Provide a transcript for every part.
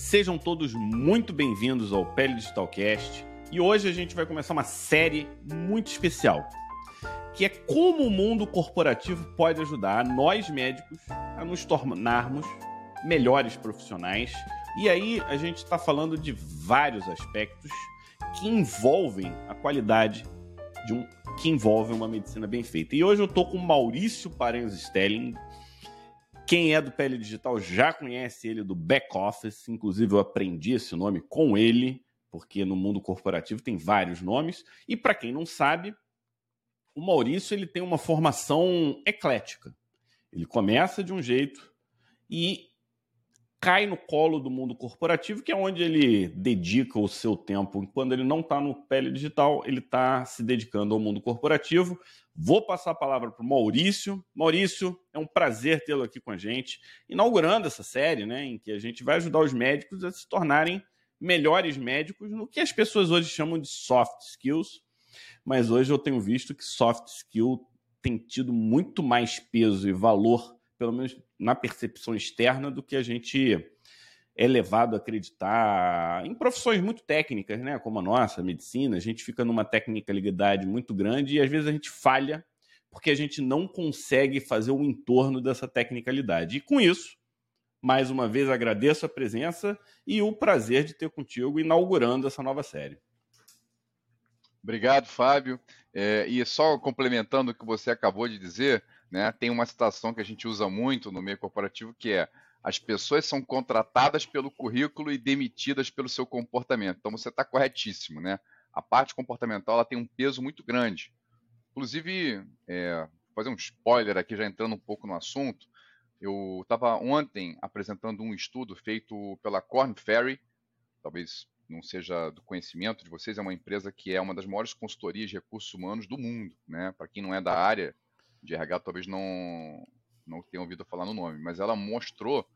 Sejam todos muito bem-vindos ao Pele Digitalcast e hoje a gente vai começar uma série muito especial, que é como o mundo corporativo pode ajudar nós médicos a nos tornarmos melhores profissionais. E aí a gente está falando de vários aspectos que envolvem a qualidade de um que envolve uma medicina bem feita. E hoje eu estou com Maurício Parenzo Stelling. Quem é do Pele Digital já conhece ele do back office, inclusive eu aprendi esse nome com ele, porque no mundo corporativo tem vários nomes. E para quem não sabe, o Maurício ele tem uma formação eclética. Ele começa de um jeito e cai no colo do mundo corporativo, que é onde ele dedica o seu tempo. Quando ele não está no pele digital, ele está se dedicando ao mundo corporativo. Vou passar a palavra para o Maurício. Maurício, é um prazer tê-lo aqui com a gente, inaugurando essa série, né, em que a gente vai ajudar os médicos a se tornarem melhores médicos no que as pessoas hoje chamam de soft skills. Mas hoje eu tenho visto que soft skill tem tido muito mais peso e valor pelo menos na percepção externa, do que a gente é levado a acreditar em profissões muito técnicas, né, como a nossa, a medicina. A gente fica numa tecnicalidade muito grande e às vezes a gente falha porque a gente não consegue fazer o entorno dessa tecnicalidade. E com isso, mais uma vez agradeço a presença e o prazer de ter contigo inaugurando essa nova série. Obrigado, Fábio. É, e só complementando o que você acabou de dizer, né? Tem uma citação que a gente usa muito no meio corporativo que é as pessoas são contratadas pelo currículo e demitidas pelo seu comportamento. Então você está corretíssimo, né? A parte comportamental ela tem um peso muito grande. Inclusive, é, fazer um spoiler aqui, já entrando um pouco no assunto. Eu estava ontem apresentando um estudo feito pela Corn Ferry, talvez não seja do conhecimento de vocês, é uma empresa que é uma das maiores consultorias de recursos humanos do mundo, né? Para quem não é da área, de RH talvez não, não tenha ouvido falar no nome, mas ela mostrou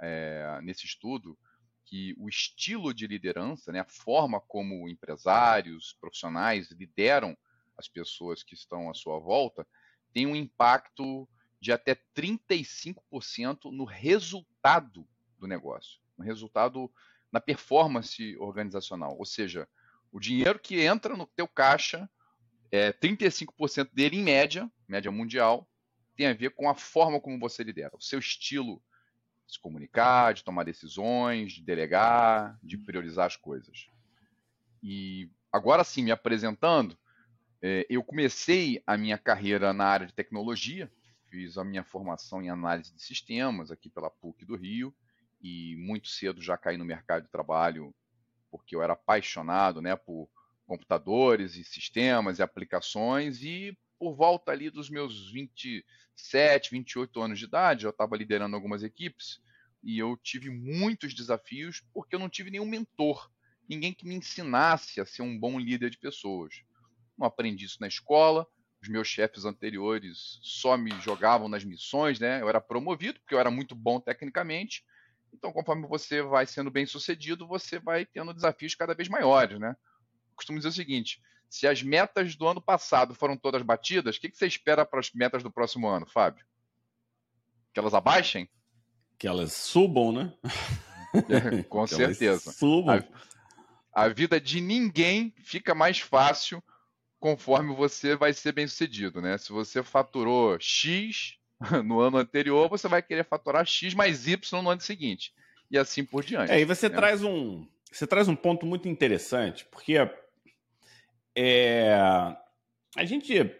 é, nesse estudo que o estilo de liderança, né, a forma como empresários, profissionais lideram as pessoas que estão à sua volta, tem um impacto de até 35% no resultado do negócio, no resultado, na performance organizacional. Ou seja, o dinheiro que entra no teu caixa é, 35% dele, em média, média mundial, tem a ver com a forma como você lidera, o seu estilo de se comunicar, de tomar decisões, de delegar, de priorizar as coisas. E agora sim, me apresentando, é, eu comecei a minha carreira na área de tecnologia, fiz a minha formação em análise de sistemas aqui pela PUC do Rio, e muito cedo já caí no mercado de trabalho porque eu era apaixonado né, por computadores e sistemas e aplicações e por volta ali dos meus 27, 28 anos de idade, eu estava liderando algumas equipes e eu tive muitos desafios porque eu não tive nenhum mentor, ninguém que me ensinasse a ser um bom líder de pessoas. Não aprendi isso na escola, os meus chefes anteriores só me jogavam nas missões, né? Eu era promovido porque eu era muito bom tecnicamente. Então, conforme você vai sendo bem sucedido, você vai tendo desafios cada vez maiores, né? Costumo dizer o seguinte: se as metas do ano passado foram todas batidas, o que, que você espera para as metas do próximo ano, Fábio? Que elas abaixem? Que elas subam, né? Com que certeza. subam. A, a vida de ninguém fica mais fácil conforme você vai ser bem sucedido, né? Se você faturou X no ano anterior, você vai querer faturar X mais Y no ano seguinte. E assim por diante. É, e você né? traz um. Você traz um ponto muito interessante, porque é, a gente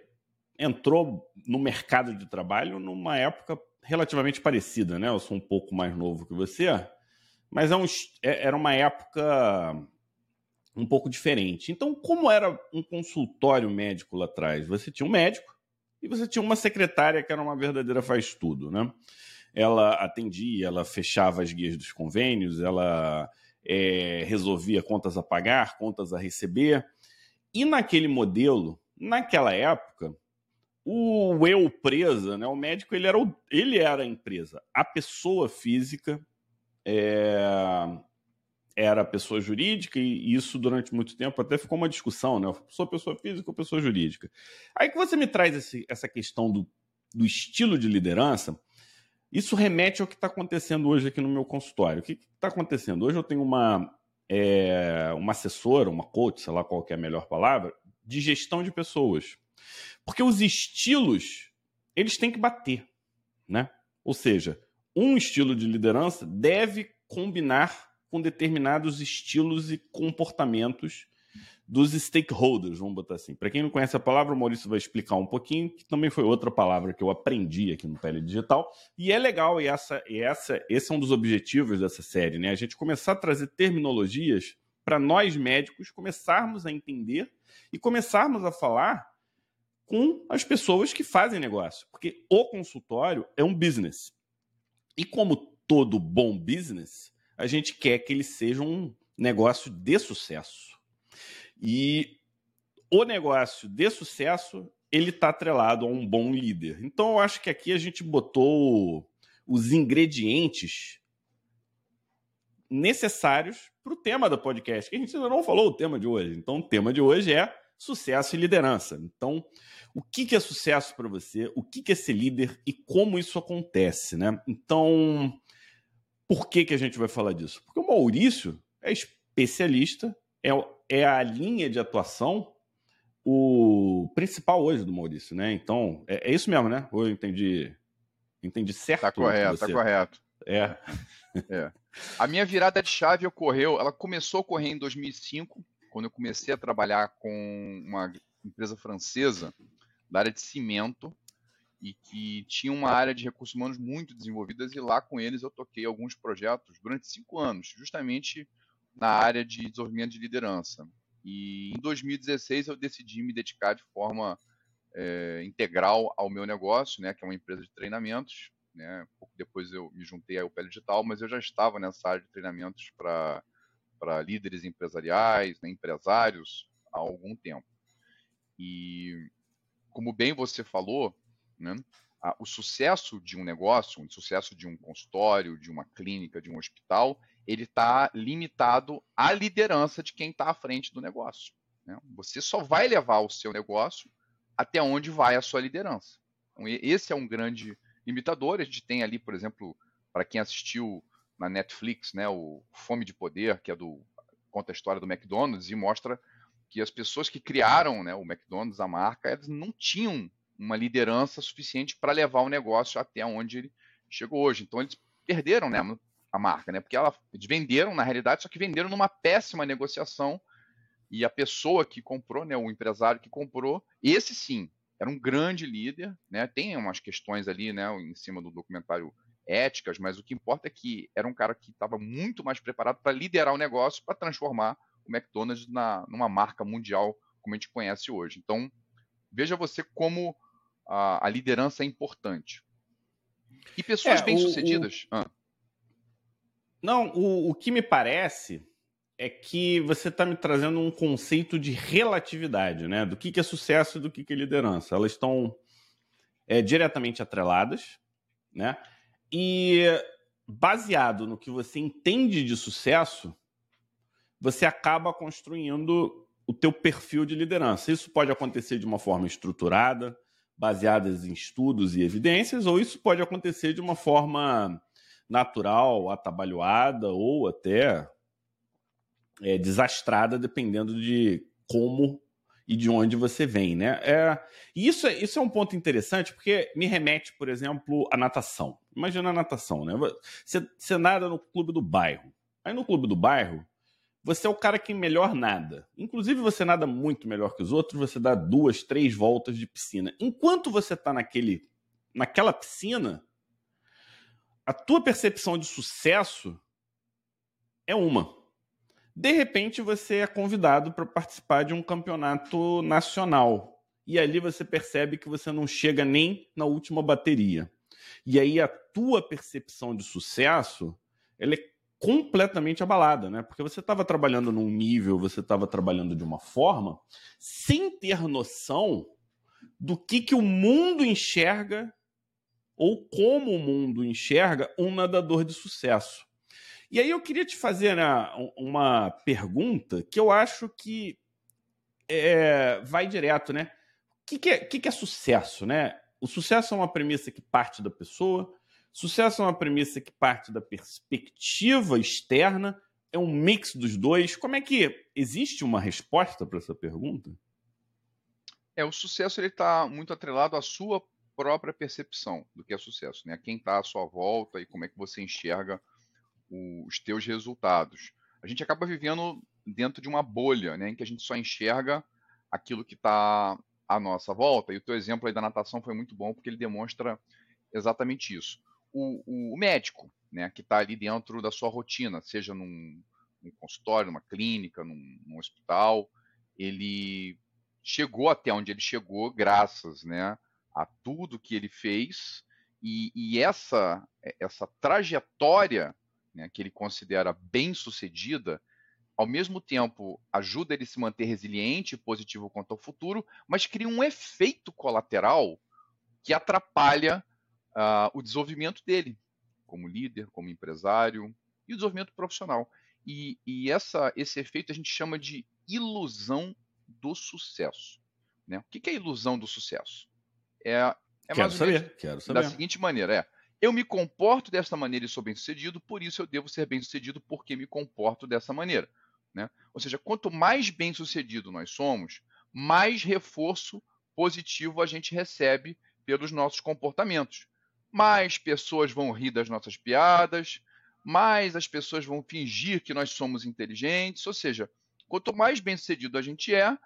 entrou no mercado de trabalho numa época relativamente parecida, né? Eu sou um pouco mais novo que você, mas é um, é, era uma época um pouco diferente. Então, como era um consultório médico lá atrás? Você tinha um médico e você tinha uma secretária que era uma verdadeira faz-tudo, né? Ela atendia, ela fechava as guias dos convênios, ela é, resolvia contas a pagar, contas a receber, e naquele modelo, naquela época, o eu presa, né, o médico, ele era, o, ele era a empresa. A pessoa física é, era a pessoa jurídica, e isso durante muito tempo até ficou uma discussão, né? Sou pessoa física ou pessoa jurídica. Aí que você me traz esse, essa questão do, do estilo de liderança, Isso remete ao que está acontecendo hoje aqui no meu consultório. O que está acontecendo? Hoje eu tenho uma, é, uma assessora, uma coach, sei lá qual é a melhor palavra, de gestão de pessoas. Porque os estilos, eles têm que bater, né? Ou seja, um estilo de liderança deve combinar com determinados estilos e comportamentos dos stakeholders, vamos botar assim. Para quem não conhece a palavra, o Maurício vai explicar um pouquinho, que também foi outra palavra que eu aprendi aqui no Pele Digital. E é legal, e, essa, e essa, esse é um dos objetivos dessa série, né? A gente começar a trazer terminologias para nós médicos começarmos a entender e começarmos a falar com as pessoas que fazem negócio. Porque o consultório é um business. E como todo bom business, a gente quer que ele seja um negócio de sucesso. E o negócio de sucesso, ele está atrelado a um bom líder. Então, eu acho que aqui a gente botou os ingredientes necessários para o tema do podcast, que a gente ainda não falou o tema de hoje. Então, o tema de hoje é sucesso e liderança. Então, o que, é sucesso para você? O que, é ser líder e como isso acontece, né? Então, por que, que a gente vai falar disso? Porque o Maurício é especialista, é é a linha de atuação o principal hoje do Maurício, né? Então, é, é isso mesmo, né? Ou eu entendi, entendi certo? Tá correto, tá correto. É. é. A minha virada de chave ocorreu, ela começou a ocorrer em 2005, quando eu comecei a trabalhar com uma empresa francesa da área de cimento e que tinha uma área de recursos humanos muito desenvolvidas e lá com eles eu toquei alguns projetos durante cinco anos, justamente na área de desenvolvimento de liderança. E em 2016 eu decidi me dedicar de forma é, integral ao meu negócio, né, que é uma empresa de treinamentos. Né? Pouco depois eu me juntei ao Pele Digital, mas eu já estava nessa área de treinamentos para líderes empresariais, né, empresários, há algum tempo. E como bem você falou, né, o sucesso de um negócio, o sucesso de um consultório, de uma clínica, de um hospital, ele está limitado à liderança de quem está à frente do negócio. Né? Você só vai levar o seu negócio até onde vai a sua liderança. Então, esse é um grande limitador. A gente tem ali, por exemplo, para quem assistiu na Netflix, né, o Fome de Poder, que é do conta a história do McDonald's e mostra que as pessoas que criaram né, o McDonald's, a marca, elas não tinham uma liderança suficiente para levar o negócio até onde ele chegou hoje. Então eles perderam, né? a marca, né? Porque ela, eles venderam, na realidade, só que venderam numa péssima negociação. E a pessoa que comprou, né, o empresário que comprou, esse sim, era um grande líder, né? Tem umas questões ali, né, em cima do documentário éticas, mas o que importa é que era um cara que estava muito mais preparado para liderar o negócio, para transformar o McDonald's na, numa marca mundial como a gente conhece hoje. Então, veja você como a, a liderança é importante. E pessoas é, bem-sucedidas. O... Ah. Não, o, o que me parece é que você está me trazendo um conceito de relatividade, né? Do que, que é sucesso e do que, que é liderança. Elas estão é, diretamente atreladas, né? E baseado no que você entende de sucesso, você acaba construindo o teu perfil de liderança. Isso pode acontecer de uma forma estruturada, baseada em estudos e evidências, ou isso pode acontecer de uma forma natural, atabalhoada ou até é, desastrada, dependendo de como e de onde você vem, né? É, isso, é, isso é um ponto interessante porque me remete, por exemplo, à natação. Imagina a natação, né? Você, você nada no clube do bairro. Aí no clube do bairro, você é o cara que melhor nada. Inclusive, você nada muito melhor que os outros, você dá duas, três voltas de piscina. Enquanto você está naquele, naquela piscina, a tua percepção de sucesso é uma. De repente você é convidado para participar de um campeonato nacional. E ali você percebe que você não chega nem na última bateria. E aí a tua percepção de sucesso, ela é completamente abalada, né? Porque você estava trabalhando num nível, você estava trabalhando de uma forma sem ter noção do que, que o mundo enxerga ou como o mundo enxerga um nadador de sucesso. E aí eu queria te fazer né, uma pergunta que eu acho que é, vai direto, né? O que, que, é, que, que é sucesso, né? O sucesso é uma premissa que parte da pessoa. Sucesso é uma premissa que parte da perspectiva externa, é um mix dos dois. Como é que existe uma resposta para essa pergunta? É, o sucesso ele está muito atrelado à sua própria percepção do que é sucesso, né? Quem está à sua volta e como é que você enxerga os teus resultados. A gente acaba vivendo dentro de uma bolha, né, em que a gente só enxerga aquilo que está à nossa volta. E o teu exemplo aí da natação foi muito bom porque ele demonstra exatamente isso. O, o médico, né, que está ali dentro da sua rotina, seja num, num consultório, numa clínica, num, num, hospital, ele chegou até onde ele chegou graças, né, a tudo que ele fez e, e essa essa trajetória né, que ele considera bem sucedida, ao mesmo tempo ajuda ele a se manter resiliente e positivo quanto ao futuro, mas cria um efeito colateral que atrapalha uh, o desenvolvimento dele como líder, como empresário e o desenvolvimento profissional. E, e essa, esse efeito a gente chama de ilusão do sucesso. Né? O que é ilusão do sucesso? É, é quero saber, quero saber. Da seguinte maneira, é eu me comporto dessa maneira e sou bem-sucedido, por isso eu devo ser bem-sucedido porque me comporto dessa maneira. Né? Ou seja, quanto mais bem-sucedido nós somos, mais reforço positivo a gente recebe pelos nossos comportamentos. Mais pessoas vão rir das nossas piadas, mais as pessoas vão fingir que nós somos inteligentes. Ou seja, quanto mais bem-sucedido a gente é,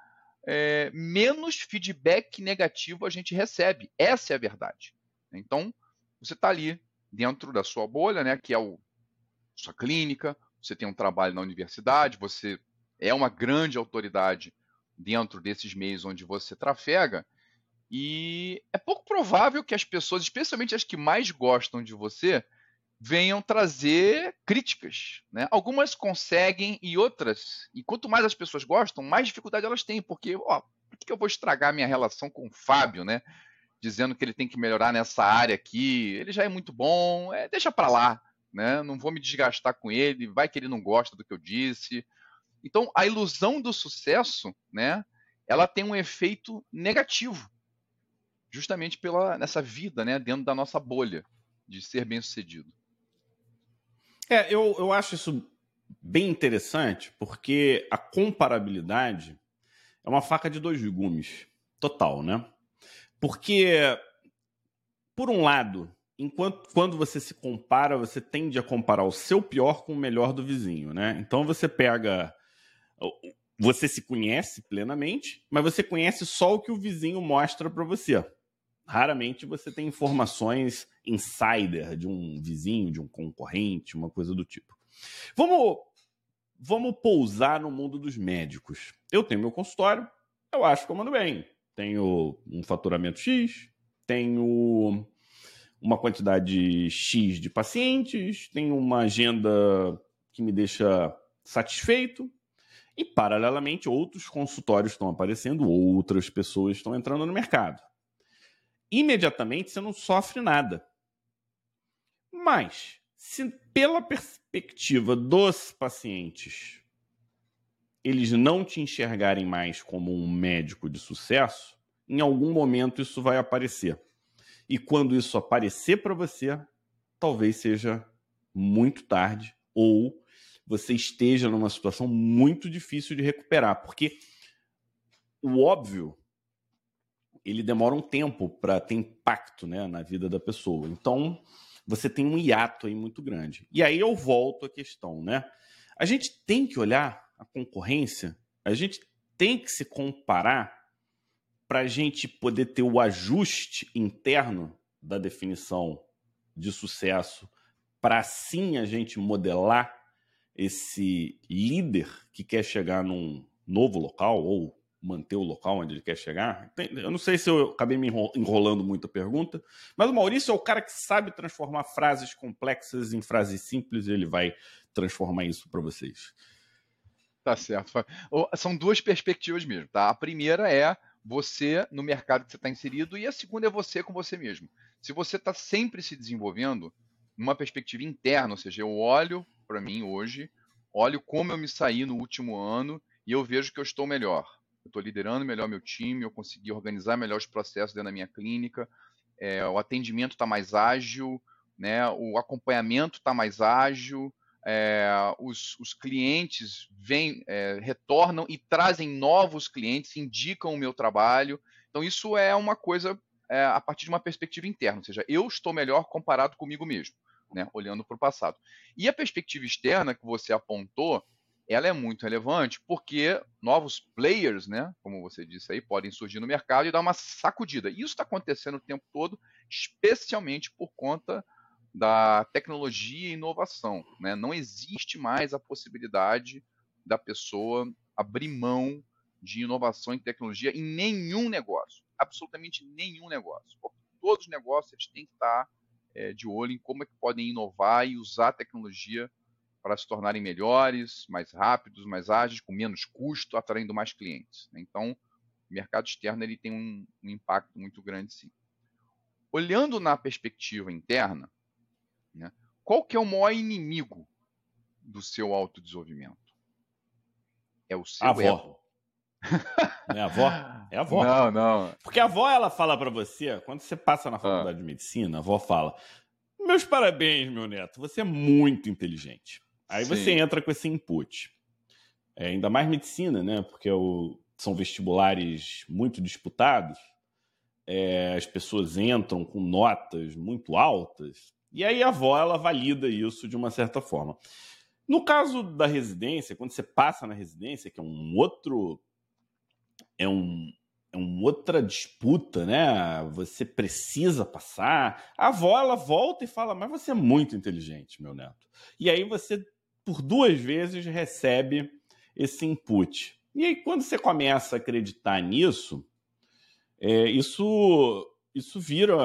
é, menos feedback negativo a gente recebe. Essa é a verdade. Então, você está ali dentro da sua bolha, né, que é o sua clínica, você tem um trabalho na universidade, você é uma grande autoridade dentro desses meios onde você trafega, e é pouco provável que as pessoas, especialmente as que mais gostam de você, venham trazer críticas. Né? Algumas conseguem e outras, e quanto mais as pessoas gostam, mais dificuldade elas têm, porque, ó, por que eu vou estragar minha relação com o Fábio, né? dizendo que ele tem que melhorar nessa área aqui. Ele já é muito bom, é, deixa para lá, né? Não vou me desgastar com ele, vai que ele não gosta do que eu disse. Então, a ilusão do sucesso, né? Ela tem um efeito negativo, justamente pela nessa vida, né? Dentro da nossa bolha de ser bem sucedido. É, eu, eu acho isso bem interessante, porque a comparabilidade é uma faca de dois gumes, total, né? Porque, por um lado, enquanto quando você se compara, você tende a comparar o seu pior com o melhor do vizinho, né? Então você pega. Você se conhece plenamente, mas você conhece só o que o vizinho mostra para você. Raramente você tem informações insider de um vizinho, de um concorrente, uma coisa do tipo. Vamos, vamos pousar no mundo dos médicos. Eu tenho meu consultório, eu acho que eu mando bem tenho um faturamento X, tenho uma quantidade X de pacientes, tenho uma agenda que me deixa satisfeito. E, paralelamente, outros consultórios estão aparecendo, outras pessoas estão entrando no mercado. Imediatamente você não sofre nada. Mas, se pela perspectiva dos pacientes eles não te enxergarem mais como um médico de sucesso, em algum momento isso vai aparecer. E quando isso aparecer para você, talvez seja muito tarde ou você esteja numa situação muito difícil de recuperar, porque o óbvio ele demora um tempo para ter impacto né, na vida da pessoa. Então, você tem um hiato aí muito grande. E aí eu volto à questão, né? A gente tem que olhar a concorrência, a gente tem que se comparar para a gente poder ter o ajuste interno da definição de sucesso, para assim a gente modelar esse líder que quer chegar num novo local ou manter o local onde ele quer chegar. Eu não sei se eu acabei me enrolando muito a pergunta, mas o Maurício é o cara que sabe transformar frases complexas em frases simples e ele vai transformar isso para vocês. Tá certo. São duas perspectivas mesmo, tá? A primeira é você no mercado que você está inserido e a segunda é você com você mesmo. Se você está sempre se desenvolvendo numa perspectiva interna, ou seja, eu olho para mim hoje, olho como eu me saí no último ano e eu vejo que eu estou melhor. Eu estou liderando melhor meu time, eu consegui organizar melhor os processos dentro da minha clínica, é, o atendimento está mais ágil, né, o acompanhamento está mais ágil, é, os, os, clientes vêm, é, retornam e trazem novos clientes, indicam o meu trabalho. Então, isso é uma coisa é, a partir de uma perspectiva interna, ou seja, eu estou melhor comparado comigo mesmo, né, olhando para o passado. E a perspectiva externa que você apontou, ela é muito relevante porque novos players, né, como você disse aí, podem surgir no mercado e dar uma sacudida. Isso está acontecendo o tempo todo, especialmente por conta da tecnologia e inovação. Né? Não existe mais a possibilidade da pessoa abrir mão de inovação e tecnologia em nenhum negócio, absolutamente nenhum negócio. Porque todos os negócios eles têm que estar é, de olho em como é que podem inovar e usar a tecnologia para se tornarem melhores, mais rápidos, mais ágeis, com menos custo, atraindo mais clientes. Né? Então, o mercado externo ele tem um, um impacto muito grande, sim. Olhando na perspectiva interna, né, qual que é o maior inimigo do seu autodesenvolvimento? É o seu avó. ego. é a avó? É a avó. Não, não. Porque a avó, ela fala para você, quando você passa na faculdade ah. de medicina, a avó fala: Meus parabéns, meu neto, você é muito inteligente. Aí Sim. você entra com esse input. É, ainda mais medicina, né? Porque é o, são vestibulares muito disputados. É, as pessoas entram com notas muito altas. E aí a avó ela valida isso de uma certa forma. No caso da residência, quando você passa na residência, que é um outro é um é uma outra disputa, né? Você precisa passar. A avó ela volta e fala: "Mas você é muito inteligente, meu neto". E aí você por duas vezes recebe esse input. E aí, quando você começa a acreditar nisso, é, isso, isso vira.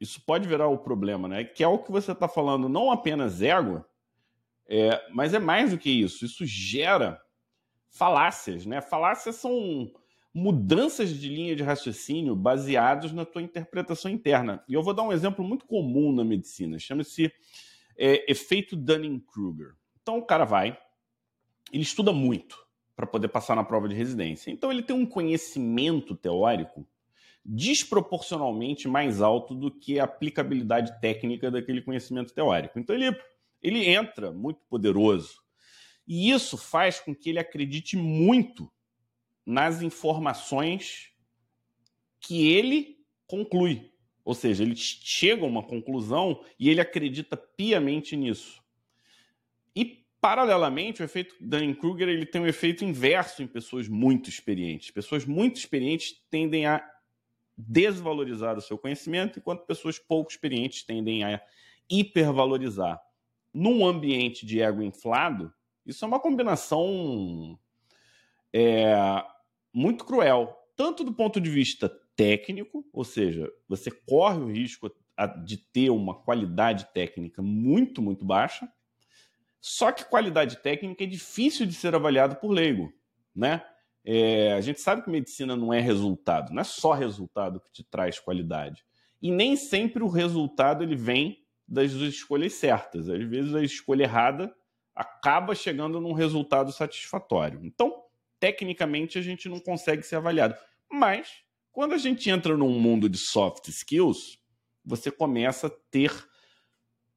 Isso pode virar o problema, né? Que é o que você está falando, não apenas ego, é, mas é mais do que isso. Isso gera falácias, né? Falácias são mudanças de linha de raciocínio baseados na tua interpretação interna. E eu vou dar um exemplo muito comum na medicina. Chama-se é, efeito Dunning-Kruger. Então o cara vai, ele estuda muito para poder passar na prova de residência. Então ele tem um conhecimento teórico desproporcionalmente mais alto do que a aplicabilidade técnica daquele conhecimento teórico. Então ele, ele entra muito poderoso. E isso faz com que ele acredite muito nas informações que ele conclui. Ou seja, ele chega a uma conclusão e ele acredita piamente nisso. E, paralelamente, o efeito Dunning-Kruger ele tem um efeito inverso em pessoas muito experientes. Pessoas muito experientes tendem a desvalorizar o seu conhecimento, enquanto pessoas pouco experientes tendem a hipervalorizar. Num ambiente de ego inflado, isso é uma combinação é, muito cruel, tanto do ponto de vista técnico, ou seja, você corre o risco de ter uma qualidade técnica muito, muito baixa. Só que qualidade técnica é difícil de ser avaliado por leigo, né? É, a gente sabe que medicina não é resultado, não é só resultado que te traz qualidade. E nem sempre o resultado ele vem das escolhas certas. Às vezes a escolha errada acaba chegando num resultado satisfatório. Então, tecnicamente, a gente não consegue ser avaliado. Mas quando a gente entra num mundo de soft skills, você começa a ter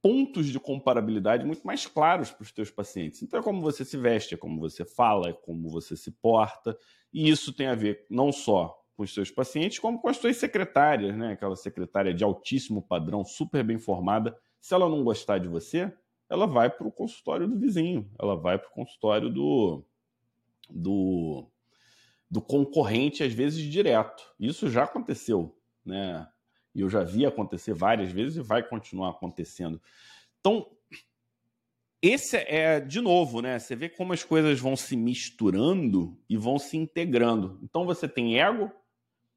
pontos de comparabilidade muito mais claros para os teus pacientes. Então é como você se veste, é como você fala, é como você se porta, e isso tem a ver não só com os seus pacientes, como com as suas secretárias, né? Aquela secretária de altíssimo padrão, super bem formada. Se ela não gostar de você, ela vai para o consultório do vizinho, ela vai para o consultório do, do do concorrente, às vezes direto. Isso já aconteceu, né? E eu já vi acontecer várias vezes e vai continuar acontecendo. Então, esse é, de novo, né? Você vê como as coisas vão se misturando e vão se integrando. Então, você tem ego,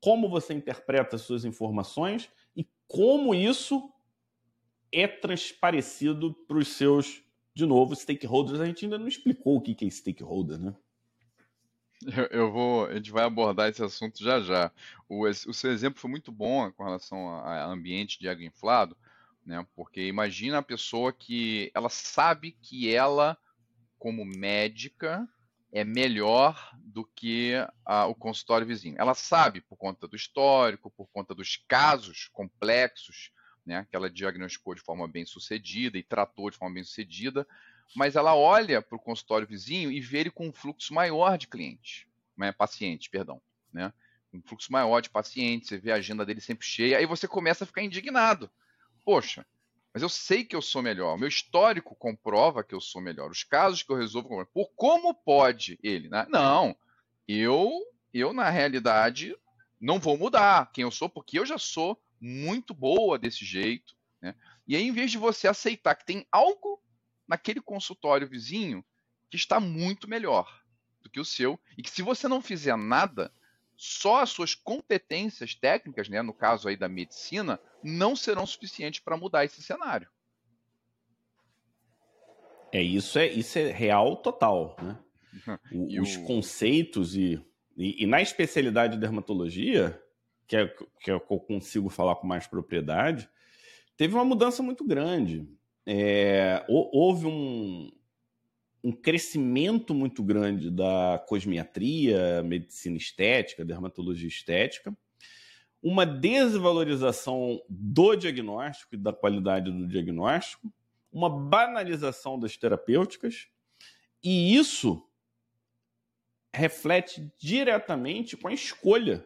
como você interpreta as suas informações e como isso é transparecido para os seus, de novo, stakeholders. A gente ainda não explicou o que é stakeholder, né? Eu, eu vou, a gente vai abordar esse assunto já já. O, o seu exemplo foi muito bom com relação a, a ambiente de água inflado, né? Porque imagina a pessoa que ela sabe que ela, como médica, é melhor do que a, o consultório vizinho. Ela sabe por conta do histórico, por conta dos casos complexos, né, que ela diagnosticou de forma bem sucedida e tratou de forma bem sucedida, mas ela olha para o consultório vizinho e vê ele com um fluxo maior de clientes, né, pacientes, perdão, né, um fluxo maior de pacientes, você vê a agenda dele sempre cheia, aí você começa a ficar indignado. Poxa, mas eu sei que eu sou melhor, meu histórico comprova que eu sou melhor, os casos que eu resolvo, por como pode ele? Né? Não, eu, eu na realidade não vou mudar quem eu sou, porque eu já sou muito boa desse jeito. Né? E aí, em vez de você aceitar que tem algo naquele consultório vizinho que está muito melhor do que o seu, e que se você não fizer nada, só as suas competências técnicas, né, no caso aí da medicina, não serão suficientes para mudar esse cenário. É isso é isso é real total, né? O, os o... conceitos e, e, e, na especialidade de dermatologia, que é, que é que eu consigo falar com mais propriedade, teve uma mudança muito grande. É, houve um, um crescimento muito grande da cosmiatria, medicina estética, dermatologia estética, uma desvalorização do diagnóstico e da qualidade do diagnóstico, uma banalização das terapêuticas, e isso reflete diretamente com a escolha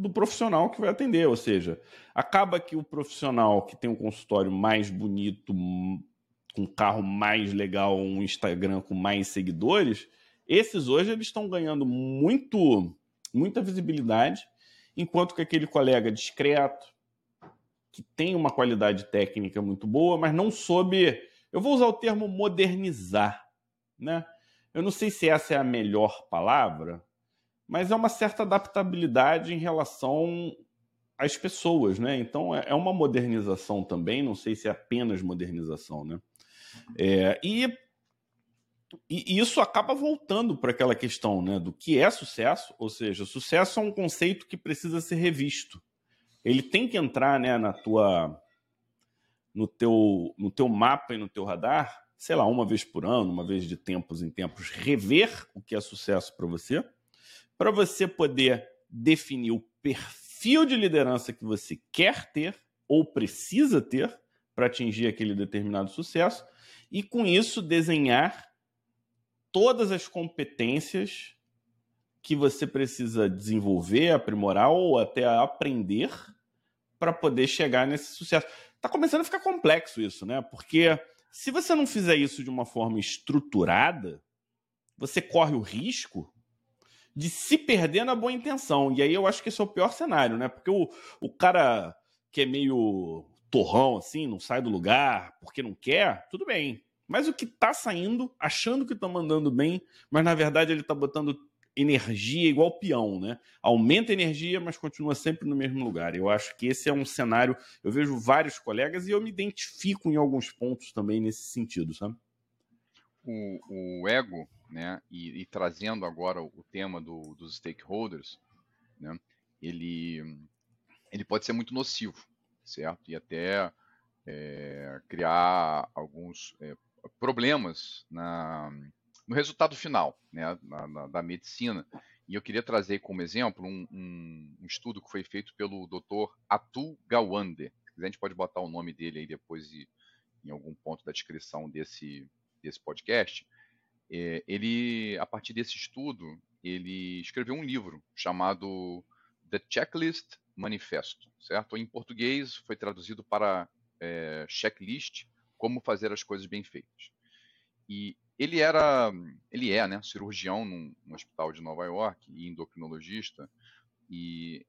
do profissional que vai atender, ou seja, acaba que o profissional que tem um consultório mais bonito, com um carro mais legal, um Instagram com mais seguidores, esses hoje eles estão ganhando muito, muita visibilidade, enquanto que aquele colega discreto, que tem uma qualidade técnica muito boa, mas não soube, eu vou usar o termo modernizar, né? Eu não sei se essa é a melhor palavra, mas é uma certa adaptabilidade em relação às pessoas, né? Então é, é uma modernização também, não sei se é apenas modernização, né? É, e, e, isso acaba voltando para aquela questão né, do que é sucesso, ou seja, sucesso é um conceito que precisa ser revisto. Ele tem que entrar né, na tua, no, teu, no teu mapa e no teu radar, sei lá, uma vez por ano, uma vez de tempos em tempos, rever o que é sucesso para você, para você poder definir o perfil de liderança que você quer ter ou precisa ter para atingir aquele determinado sucesso e com isso desenhar todas as competências que você precisa desenvolver, aprimorar ou até aprender para poder chegar nesse sucesso. Tá começando a ficar complexo isso, né? Porque se você não fizer isso de uma forma estruturada, você corre o risco de se perder na boa intenção. E aí eu acho que esse é o pior cenário, né? Porque o, o cara que é meio torrão, assim, não sai do lugar porque não quer, tudo bem. Mas o que tá saindo, achando que tá mandando bem, mas na verdade ele tá botando energia igual peão, né? Aumenta a energia, mas continua sempre no mesmo lugar. Eu acho que esse é um cenário. Eu vejo vários colegas e eu me identifico em alguns pontos também nesse sentido, sabe? O, o ego, né? E, e, trazendo agora o tema do, dos stakeholders, né? Ele, ele pode ser muito nocivo certo? E até é, criar alguns é, problemas na, no resultado final né, na, na, da medicina. E eu queria trazer como exemplo um, um, um estudo que foi feito pelo Dr. Atul Gawande. A gente pode botar o nome dele aí depois em algum ponto da descrição desse, desse podcast. É, ele, a partir desse estudo, ele escreveu um livro chamado The Checklist Manifesto, certo? Em português foi traduzido para é, checklist, como fazer as coisas bem feitas. E ele era, ele é, né, cirurgião num, num hospital de Nova York e endocrinologista, e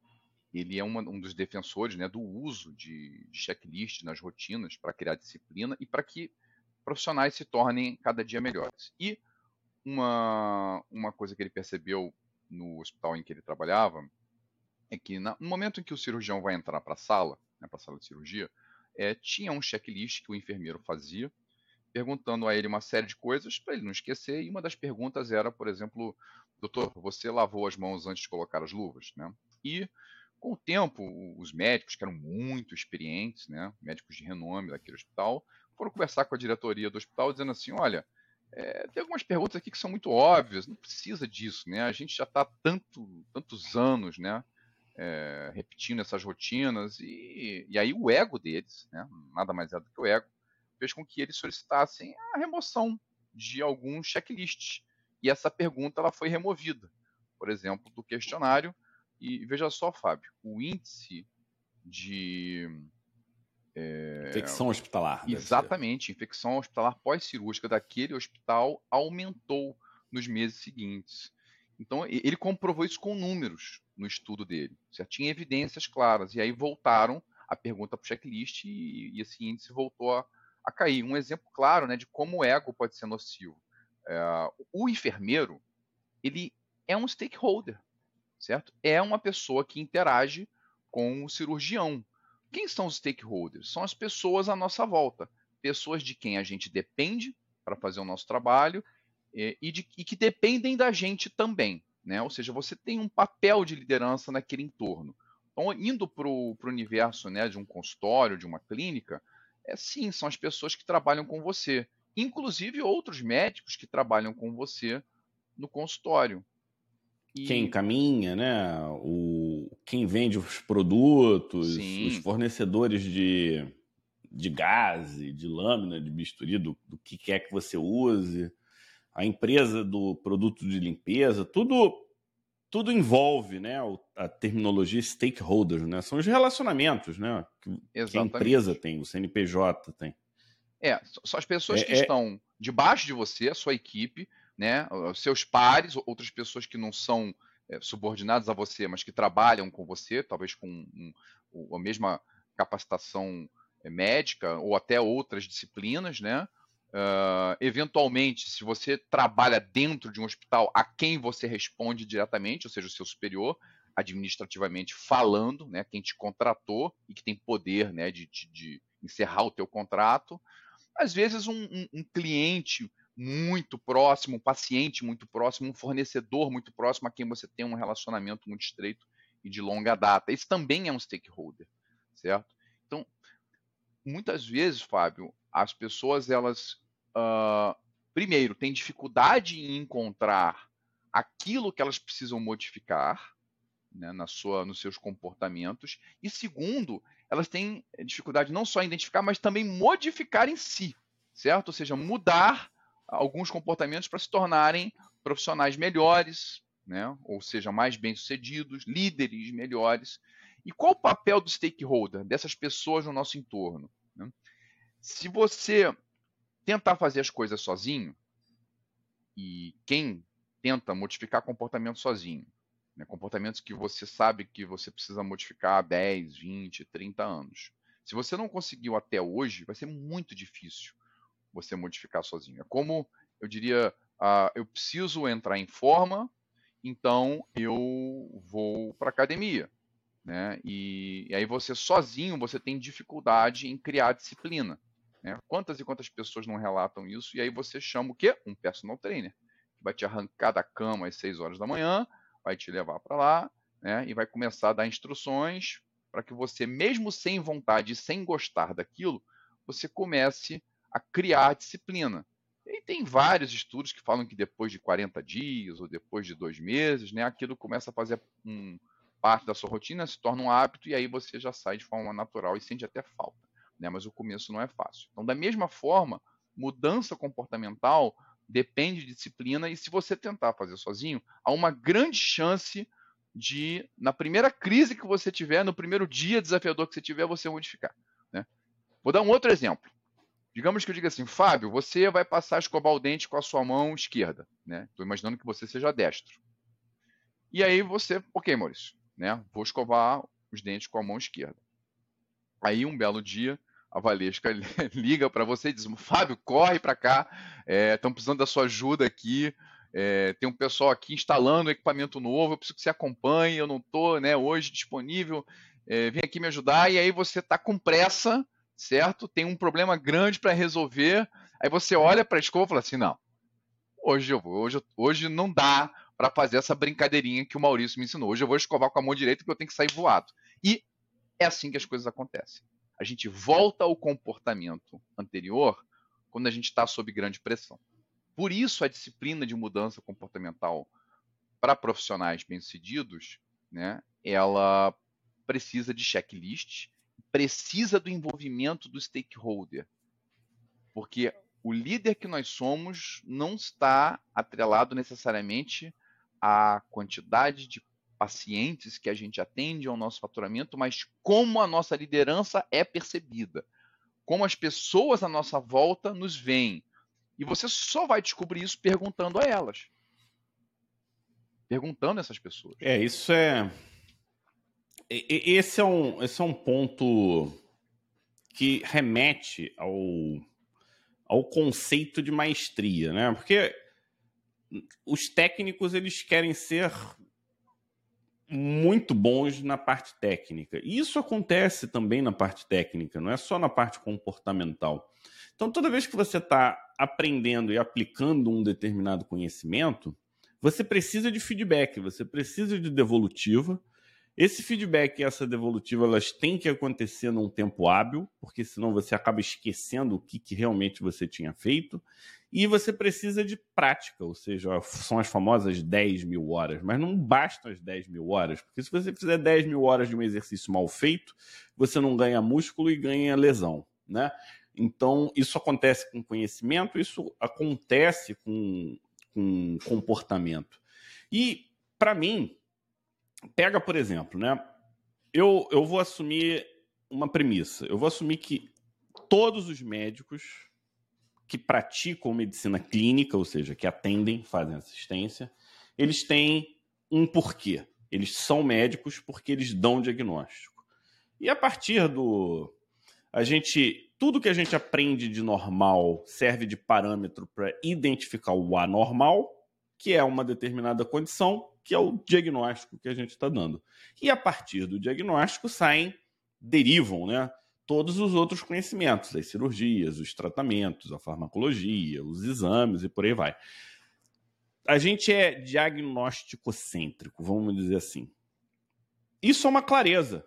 ele é uma, um dos defensores, né, do uso de, de checklist nas rotinas para criar disciplina e para que profissionais se tornem cada dia melhores. E uma, uma coisa que ele percebeu no hospital em que ele trabalhava é que no momento em que o cirurgião vai entrar para a sala, né, para a sala de cirurgia, é, tinha um checklist que o enfermeiro fazia, perguntando a ele uma série de coisas para ele não esquecer. E uma das perguntas era, por exemplo, doutor, você lavou as mãos antes de colocar as luvas, né? E com o tempo, os médicos, que eram muito experientes, né, médicos de renome daquele hospital, foram conversar com a diretoria do hospital dizendo assim, olha, é, tem algumas perguntas aqui que são muito óbvias, não precisa disso, né? A gente já está tanto, tantos anos, né, é, repetindo essas rotinas, e, e aí o ego deles, né, nada mais é do que o ego, fez com que eles solicitassem a remoção de alguns checklists. E essa pergunta ela foi removida, por exemplo, do questionário. E veja só, Fábio, o índice de. É, infecção hospitalar. Exatamente, infecção hospitalar pós-cirúrgica daquele hospital aumentou nos meses seguintes. Então, ele comprovou isso com números no estudo dele. Já tinha evidências claras. E aí voltaram a pergunta para o checklist e, e, esse índice voltou a, a, cair. Um exemplo claro né, de como o ego pode ser nocivo. É, o enfermeiro, ele é um stakeholder, certo? É uma pessoa que interage com o cirurgião. Quem são os stakeholders? São as pessoas à nossa volta. Pessoas de quem a gente depende para fazer o nosso trabalho e, e, de, e que dependem da gente também. Né? Ou seja, você tem um papel de liderança naquele entorno. Então, indo para o universo né, de um consultório, de uma clínica, é sim, são as pessoas que trabalham com você, inclusive outros médicos que trabalham com você no consultório. E... Quem caminha, né? O... Quem vende os produtos, sim. os fornecedores de, de gás, de lâmina, de bisturi, do, do que quer que você use a empresa do produto de limpeza, tudo tudo envolve né, a terminologia stakeholders, né? São os relacionamentos né, que, a empresa tem, o CNPJ tem. É, são as pessoas é, que é... estão debaixo de você, a sua equipe, né, seus pares, outras pessoas que não são é, subordinadas a você, mas que trabalham com você, talvez com um, a mesma capacitação é, médica ou até outras disciplinas, né? Uh, eventualmente, se você trabalha dentro de um hospital a quem você responde diretamente, ou seja, o seu superior, administrativamente falando, né, quem te contratou e que tem poder né, de, de, de encerrar o teu contrato. Às vezes, um, um, cliente muito próximo, um paciente muito próximo, um fornecedor muito próximo a quem você tem um relacionamento muito estreito e de longa data. Esse também é um stakeholder, certo? Então, muitas vezes, Fábio, as pessoas elas uh, primeiro têm dificuldade em encontrar aquilo que elas precisam modificar né, na sua, nos seus comportamentos e segundo elas têm dificuldade não só em identificar mas também modificar em si certo ou seja mudar alguns comportamentos para se tornarem profissionais melhores né, ou seja mais bem sucedidos líderes melhores e qual o papel do stakeholder dessas pessoas no nosso entorno né? Se você tentar fazer as coisas sozinho, e quem tenta modificar comportamento sozinho, né, comportamentos que você sabe que você precisa modificar há 10, 20, 30 anos. Se você não conseguiu até hoje, vai ser muito difícil você modificar sozinho. É como, eu diria, uh, eu preciso entrar em forma, então eu vou para academia. Né? E, e, aí você sozinho você tem dificuldade em criar disciplina. Né? Quantas e quantas pessoas não relatam isso? E aí você chama o quê? Um personal trainer. Que vai te arrancar da cama às 6 horas da manhã, vai te levar para lá, né? E vai começar a dar instruções para que você, mesmo sem vontade e sem gostar daquilo, você comece a criar disciplina. E tem vários estudos que falam que depois de 40 dias ou depois de dois meses, né, aquilo começa a fazer um, parte da sua rotina, se torna um hábito e aí você já sai de forma natural e sente até falta. Né? Mas o começo não é fácil. Então, da mesma forma, mudança comportamental depende de disciplina e se você tentar fazer sozinho, há uma grande chance de, na primeira crise que você tiver, no primeiro dia desafiador que você tiver, você modificar. Né? Vou dar um outro exemplo. Digamos que eu diga assim, Fábio, você vai passar a escovar o dente com a sua mão esquerda. Estou né? imaginando que você seja destro. E aí você, ok, Maurício, né? Vou escovar os dentes com a mão esquerda. Aí um belo dia a Valesca liga para você e diz: Fábio, corre para cá, estão é, precisando da sua ajuda aqui. É, tem um pessoal aqui instalando equipamento novo, eu preciso que você acompanhe, eu não estou né, hoje disponível, é, vem aqui me ajudar, e aí você está com pressa, certo? Tem um problema grande para resolver, aí você olha para a escova e fala assim, não, hoje eu vou, hoje, hoje não dá, para fazer essa brincadeirinha que o Maurício me ensinou. Hoje eu vou escovar com a mão direita porque eu tenho que sair voado. E é assim que as coisas acontecem. A gente volta ao comportamento anterior quando a gente está sob grande pressão. Por isso, a disciplina de mudança comportamental para profissionais bem-sucedidos né, ela precisa de checklist, precisa do envolvimento do stakeholder. Porque o líder que nós somos não está atrelado necessariamente à quantidade de pacientes que a gente atende ao nosso faturamento, mas como a nossa liderança é percebida, como as pessoas à nossa volta nos veem. E você só vai descobrir isso perguntando a elas. Perguntando essas pessoas. É, isso é. Esse é um, esse é um ponto que remete ao, ao conceito de maestria, né? Porque os técnicos eles querem ser muito bons na parte técnica. E isso acontece também na parte técnica, não é só na parte comportamental. Então, toda vez que você está aprendendo e aplicando um determinado conhecimento, você precisa de feedback, você precisa de devolutiva. Esse feedback e essa devolutiva elas têm que acontecer num tempo hábil, porque senão você acaba esquecendo o que, que realmente você tinha feito. E você precisa de prática, ou seja, são as famosas 10 mil horas. Mas não bastam as 10 mil horas, porque se você fizer 10 mil horas de um exercício mal feito, você não ganha músculo e ganha lesão, né? Então, isso acontece com conhecimento, isso acontece com, com comportamento. E, para mim, pega, por exemplo, né? Eu, eu vou assumir uma premissa. Eu vou assumir que todos os médicos que praticam medicina clínica, ou seja, que atendem, fazem assistência, eles têm um porquê. Eles são médicos porque eles dão diagnóstico. E a partir do. A gente. Tudo que a gente aprende de normal serve de parâmetro para identificar o anormal, que é uma determinada condição, que é o diagnóstico que a gente está dando. E a partir do diagnóstico saem, derivam, né? todos os outros conhecimentos, as cirurgias, os tratamentos, a farmacologia, os exames e por aí vai. A gente é diagnóstico cêntrico, vamos dizer assim. Isso é uma clareza.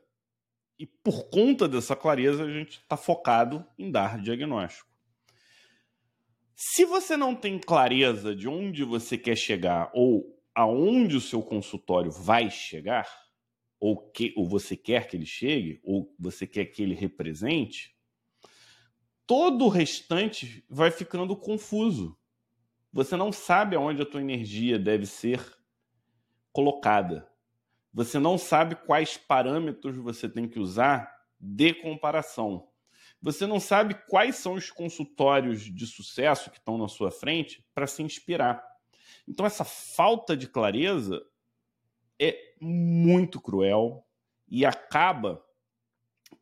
E por conta dessa clareza, a gente está focado em dar diagnóstico. Se você não tem clareza de onde você quer chegar ou aonde o seu consultório vai chegar, ou que ou você quer que ele chegue, ou você quer que ele represente, todo o restante vai ficando confuso. Você não sabe aonde a tua energia deve ser colocada. Você não sabe quais parâmetros você tem que usar de comparação. Você não sabe quais são os consultórios de sucesso que estão na sua frente para se inspirar. Então, essa falta de clareza é muito cruel e acaba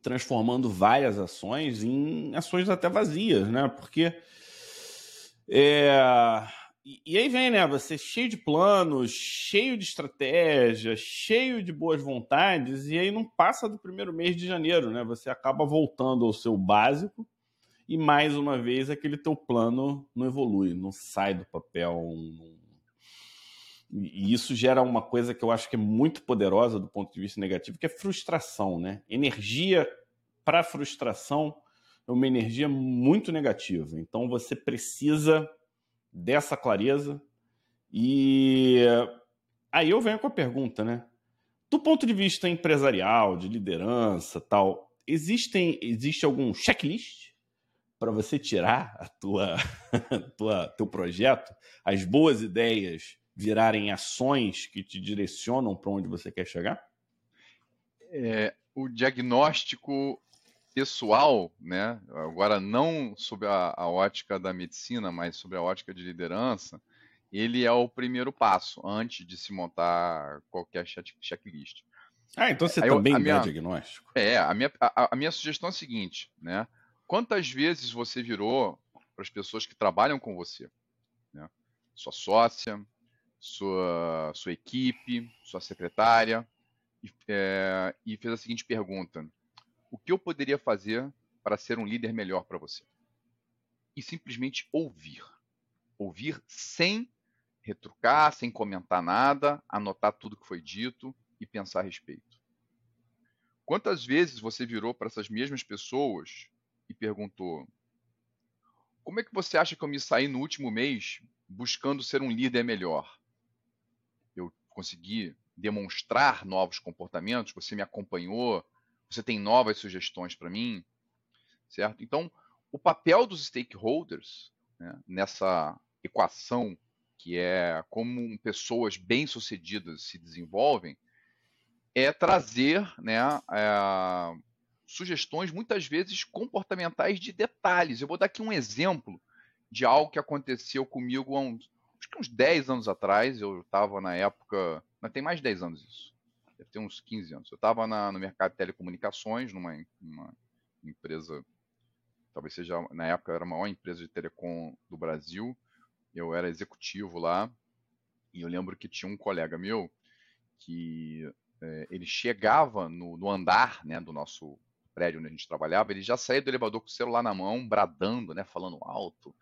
transformando várias ações em ações até vazias, né? Porque é... e, aí vem, né? Você cheio de planos, cheio de estratégia, cheio de boas vontades, e aí não passa do primeiro mês de janeiro, né? Você acaba voltando ao seu básico e mais uma vez aquele teu plano não evolui, não sai do papel, não e isso gera uma coisa que eu acho que é muito poderosa do ponto de vista negativo, que é frustração, né? Energia para frustração é uma energia muito negativa. Então você precisa dessa clareza. E aí eu venho com a pergunta, né? Do ponto de vista empresarial, de liderança, tal, existem existe algum checklist para você tirar a tua, tua teu projeto, as boas ideias virarem ações que te direcionam para onde você quer chegar? É, o diagnóstico pessoal, né? agora não sobre a, a, ótica da medicina, mas sobre a ótica de liderança, ele é o primeiro passo antes de se montar qualquer checklist. Ah, então você Aí também eu, minha, diagnóstico? É, a minha, a, a minha sugestão é a seguinte, né? Quantas vezes você virou para as pessoas que trabalham com você, né? sua sócia, sua, sua equipe, sua secretária, e, é, e fez a seguinte pergunta: O que eu poderia fazer para ser um líder melhor para você? E simplesmente ouvir. Ouvir sem retrucar, sem comentar nada, anotar tudo que foi dito e pensar a respeito. Quantas vezes você virou para essas mesmas pessoas e perguntou: Como é que você acha que eu me saí no último mês buscando ser um líder melhor? Consegui demonstrar novos comportamentos, você me acompanhou, você tem novas sugestões para mim, certo? Então, o papel dos stakeholders né, nessa equação que é como pessoas bem-sucedidas se desenvolvem, é trazer né, é, sugestões, muitas vezes comportamentais de detalhes. Eu vou dar aqui um exemplo de algo que aconteceu comigo há acho que uns 10 anos atrás. Eu estava na época. Não, tem mais de 10 anos isso. Deve ter uns 15 anos. Eu estava no mercado de telecomunicações, numa, numa empresa, talvez seja, na época era a maior empresa de telecom do Brasil. Eu era executivo lá. E eu lembro que tinha um colega meu que é, ele chegava no, no, andar né, do nosso prédio onde a gente trabalhava, ele já saía do elevador com o celular na mão, bradando, né, falando alto,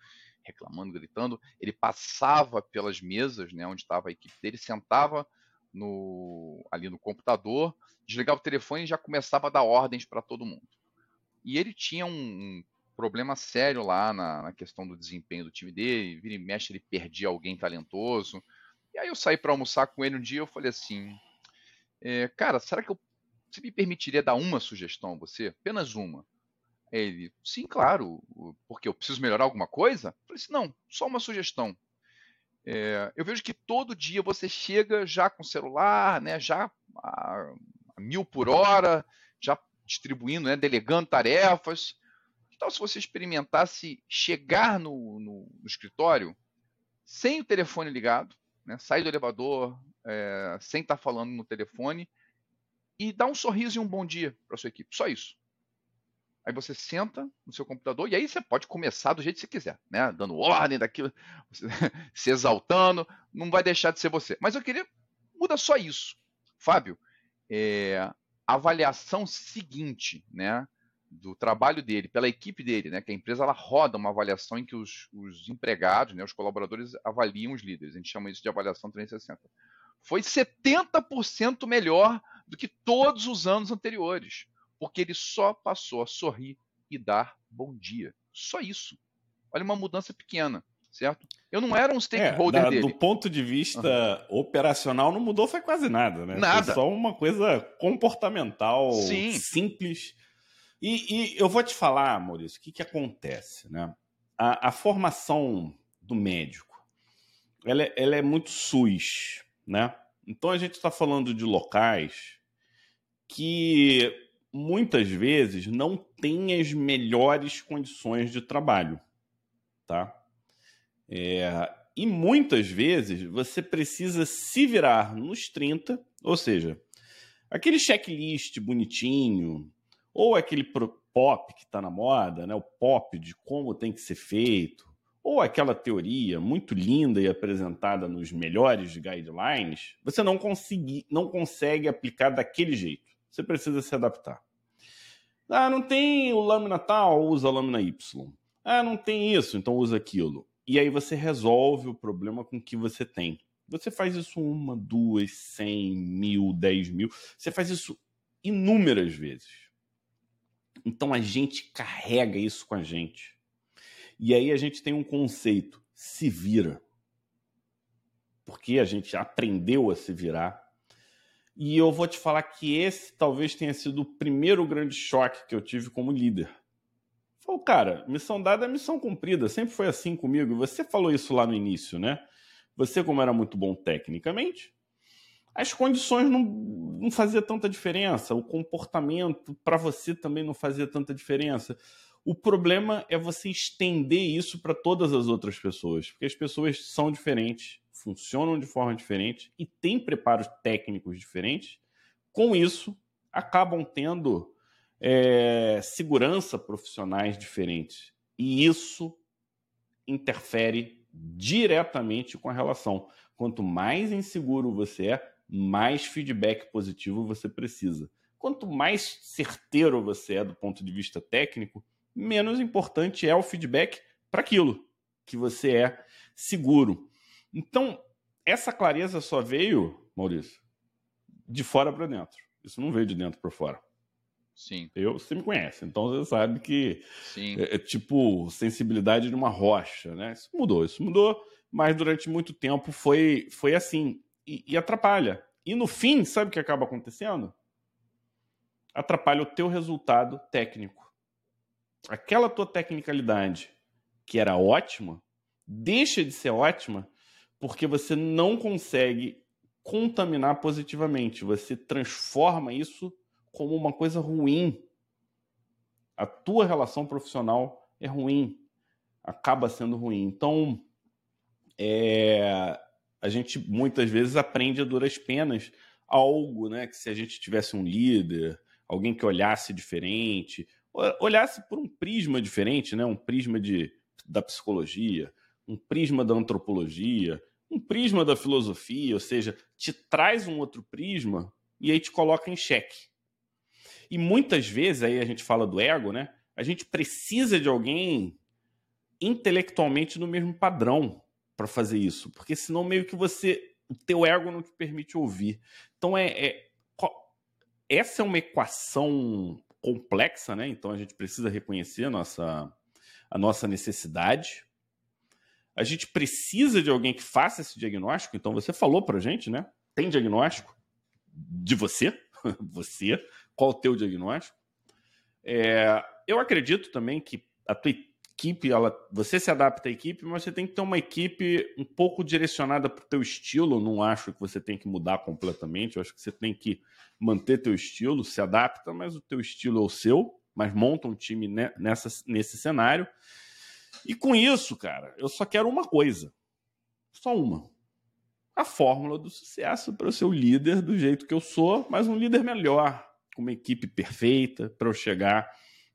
reclamando, gritando. Ele passava pelas mesas, né, onde estava a equipe dele, sentava no, ali no computador, desligava o telefone e já começava a dar ordens para todo mundo. E ele tinha um, um problema sério lá na, na, questão do desempenho do time dele, vira e mexe, ele perdia alguém talentoso. E aí eu saí para almoçar com ele um dia, eu falei assim, é, cara, será que eu, você me permitiria dar uma sugestão a você? Apenas uma. Ele, sim, claro, porque eu preciso melhorar alguma coisa? Eu falei assim, não, só uma sugestão. É, eu vejo que todo dia você chega já com o celular, né, já a, a mil por hora, já distribuindo, né, delegando tarefas. Então, se você experimentasse chegar no, no, no escritório sem o telefone ligado, né, sair do elevador, é, sem estar tá falando no telefone e dá um sorriso e um bom dia para sua equipe. Só isso. Aí você senta no seu computador e aí você pode começar do jeito que você quiser, né? Dando ordem daquilo, se exaltando, não vai deixar de ser você. Mas eu queria muda só isso, Fábio. É, avaliação seguinte, né? do trabalho dele, pela equipe dele, né? Que a empresa ela roda uma avaliação em que os, os empregados, né, os colaboradores avaliam os líderes. A gente chama isso de avaliação 360 foi 70% melhor do que todos os anos anteriores, porque ele só passou a sorrir e dar bom dia. Só isso. Olha uma mudança pequena, certo? Eu não era um stakeholder é, da, dele. Do ponto de vista uhum. operacional, não mudou foi quase nada, né? Nada. Foi só uma coisa comportamental, Sim. simples. E, e, eu vou te falar, Maurício, o que, que acontece, né? A, a formação do médico, ela, é, ela é muito SUS, né? Então a gente está falando de locais que muitas vezes não têm as melhores condições de trabalho, tá? É, e muitas vezes você precisa se virar nos 30, ou seja, aquele checklist bonitinho, ou aquele pop que está na moda, né? o pop de como tem que ser feito, ou aquela teoria muito linda e apresentada nos melhores guidelines, você não, consegui, não consegue aplicar daquele jeito. Você precisa se adaptar. Ah, não tem o lâmina tal, usa a lâmina Y. Ah, não tem isso, então usa aquilo. E aí você resolve o problema com o que você tem. Você faz isso uma, duas, cem, mil, dez mil. Você faz isso inúmeras vezes. Então a gente carrega isso com a gente. E aí a gente tem um conceito: se vira. Porque a gente aprendeu a se virar. E eu vou te falar que esse talvez tenha sido o primeiro grande choque que eu tive como líder. Falou, cara, missão dada é missão cumprida. Sempre foi assim comigo. Você falou isso lá no início, né? Você, como era muito bom tecnicamente, as condições não, não fazia tanta diferença. O comportamento para você também não fazia tanta diferença. O problema é você estender isso para todas as outras pessoas, porque as pessoas são diferentes, funcionam de forma diferente e têm preparos técnicos diferentes. Com isso, acabam tendo é, segurança profissionais diferentes. E isso interfere diretamente com a relação. Quanto mais inseguro você é, mais feedback positivo você precisa. Quanto mais certeiro você é do ponto de vista técnico, menos importante é o feedback para aquilo que você é seguro. Então, essa clareza só veio, Maurício, de fora para dentro. Isso não veio de dentro para fora. Sim. Eu, você me conhece, então você sabe que é, é, tipo sensibilidade de uma rocha, né? Isso mudou, isso mudou, mas durante muito tempo foi, foi assim. E, e atrapalha. E no fim, sabe o que acaba acontecendo? Atrapalha o teu resultado técnico. Aquela tua tecnicalidade que era ótima, deixa de ser ótima porque você não consegue contaminar positivamente. Você transforma isso como uma coisa ruim. A tua relação profissional é ruim, acaba sendo ruim. Então, é, a gente muitas vezes aprende a duras penas algo, né? Que se a gente tivesse um líder, alguém que olhasse diferente, olhasse por um prisma diferente, né? Um prisma de, da psicologia, um prisma da antropologia, um prisma da filosofia, ou seja, te traz um outro prisma e aí te coloca em xeque. E muitas vezes, aí a gente fala do ego, né? A gente precisa de alguém intelectualmente no mesmo padrão para fazer isso, porque senão meio que você, o teu ego não te permite ouvir. Então é, é essa é uma equação complexa, né? Então a gente precisa reconhecer a nossa, a nossa necessidade. A gente precisa de alguém que faça esse diagnóstico. Então você falou para gente, né? Tem diagnóstico de você, você. Qual o teu diagnóstico? É, eu acredito também que a tua equipe, ela, você se adapta à equipe, mas você tem que ter uma equipe um pouco direcionada para o teu estilo. Eu não acho que você tem que mudar completamente. Eu acho que você tem que manter teu estilo, se adapta, mas o teu estilo é o seu. Mas monta um time nessa, nesse cenário. E com isso, cara, eu só quero uma coisa. Só uma. A fórmula do sucesso para eu ser o líder do jeito que eu sou, mas um líder melhor, com uma equipe perfeita, para eu chegar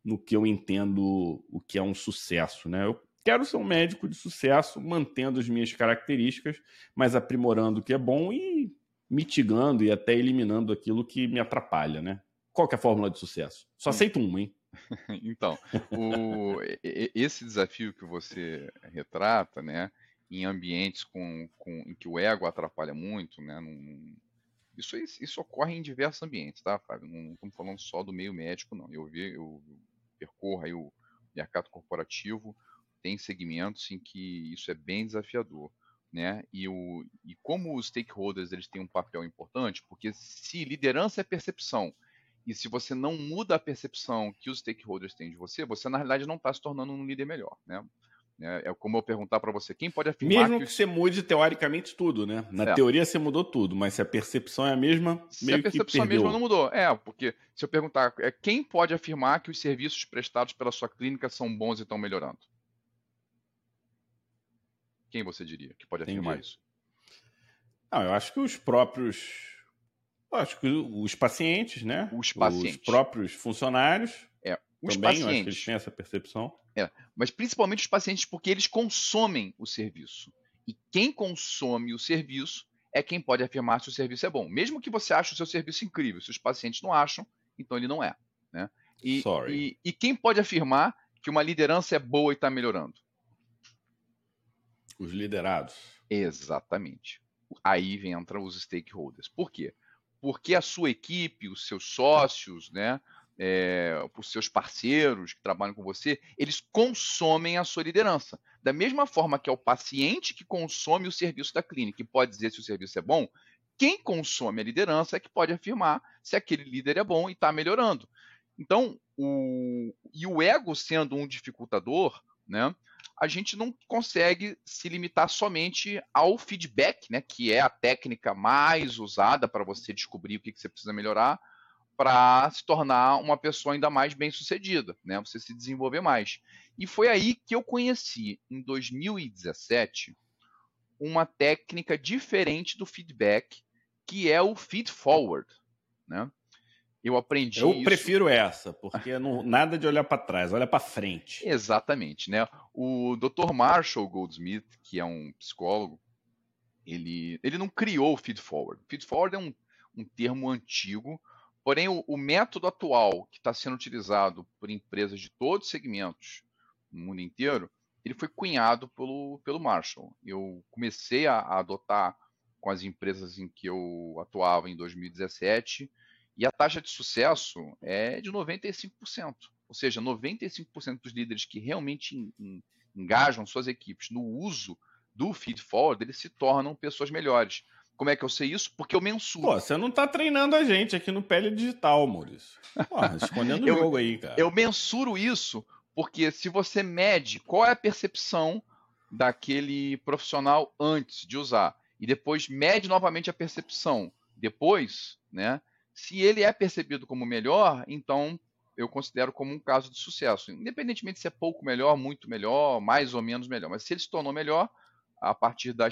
no que eu entendo o que é um sucesso, né? Eu quero ser um médico de sucesso, mantendo as minhas características, mas aprimorando o que é bom e mitigando e até eliminando aquilo que me atrapalha, né? Qual é a fórmula de sucesso? Só hum. aceito uma, hein? então, o, esse desafio que você retrata, né, em ambientes com, com, em que o ego atrapalha muito, né, num, isso, isso ocorre em diversos ambientes, tá, Fábio? Não estamos falando só do meio médico, não. Eu vi, eu percorro aí o mercado corporativo, tem segmentos em que isso é bem desafiador. Né? E, o, e como os stakeholders eles têm um papel importante, porque se liderança é percepção, e se você não muda a percepção que os stakeholders têm de você, você na realidade não está se tornando um líder melhor. Né? É, é como eu perguntar para você, quem pode afirmar Mesmo que, que, você mude teoricamente tudo, né? Na é. teoria você mudou tudo, mas se a percepção é a mesma, se a percepção é mesma não mudou. É, porque se eu perguntar, é, quem pode afirmar que os serviços prestados pela sua clínica são bons e estão melhorando? Quem você diria que pode afirmar Entendi. isso? Não, eu acho que os próprios acho que os pacientes, né? Os pacientes. Os próprios funcionários. É, os também, pacientes. acho que eles têm essa percepção. É, mas principalmente os pacientes, porque eles consomem o serviço. E quem consome o serviço é quem pode afirmar se o serviço é bom. Mesmo que você ache o seu serviço incrível, se os pacientes não acham, então ele não é. Né? E, e, e quem pode afirmar que uma liderança é boa e está melhorando? Os liderados. Exatamente. Aí entram os stakeholders. Por quê? Porque a sua equipe, os seus sócios, né, é, os seus parceiros que trabalham com você, eles consomem a sua liderança. Da mesma forma que é o paciente que consome o serviço da clínica e pode dizer se o serviço é bom, quem consome a liderança é que pode afirmar se aquele líder é bom e está melhorando. Então, o, e o ego sendo um dificultador, né, a gente não consegue se limitar somente ao feedback, né, que é a técnica mais usada para você descobrir o que, que você precisa melhorar, para se tornar uma pessoa ainda mais bem-sucedida, né? Você se desenvolver mais. E foi aí que eu conheci, em 2017, uma técnica diferente do feedback, que é o feed forward, né? Eu aprendi Eu isso... prefiro essa, porque não, nada de olhar para trás, olha para frente. Exatamente, né? O Dr. Marshall Goldsmith, que é um psicólogo, ele, ele não criou o feed forward. Feed forward é um, um termo antigo Porém, o, o método atual que está sendo utilizado por empresas de todos os segmentos no mundo inteiro, ele foi cunhado pelo, pelo Marshall. Eu comecei a, a adotar com as empresas em que eu atuava em 2017 e a taxa de sucesso é de 95%. Ou seja, 95% dos líderes que realmente engajam suas equipes no uso do feed forward, eles se tornam pessoas melhores. Como é que eu sei isso? Porque eu mensuro. Pô, você não tá treinando a gente aqui no Pele Digital, Maurício. Porra, escondendo o jogo aí, cara. Eu mensuro isso porque se você mede qual é a percepção daquele profissional antes de usar e depois mede novamente a percepção depois, né? Se ele é percebido como melhor, então eu considero como um caso de sucesso. Independentemente se é pouco melhor, muito melhor, mais ou menos melhor. Mas se ele se tornou melhor, a partir da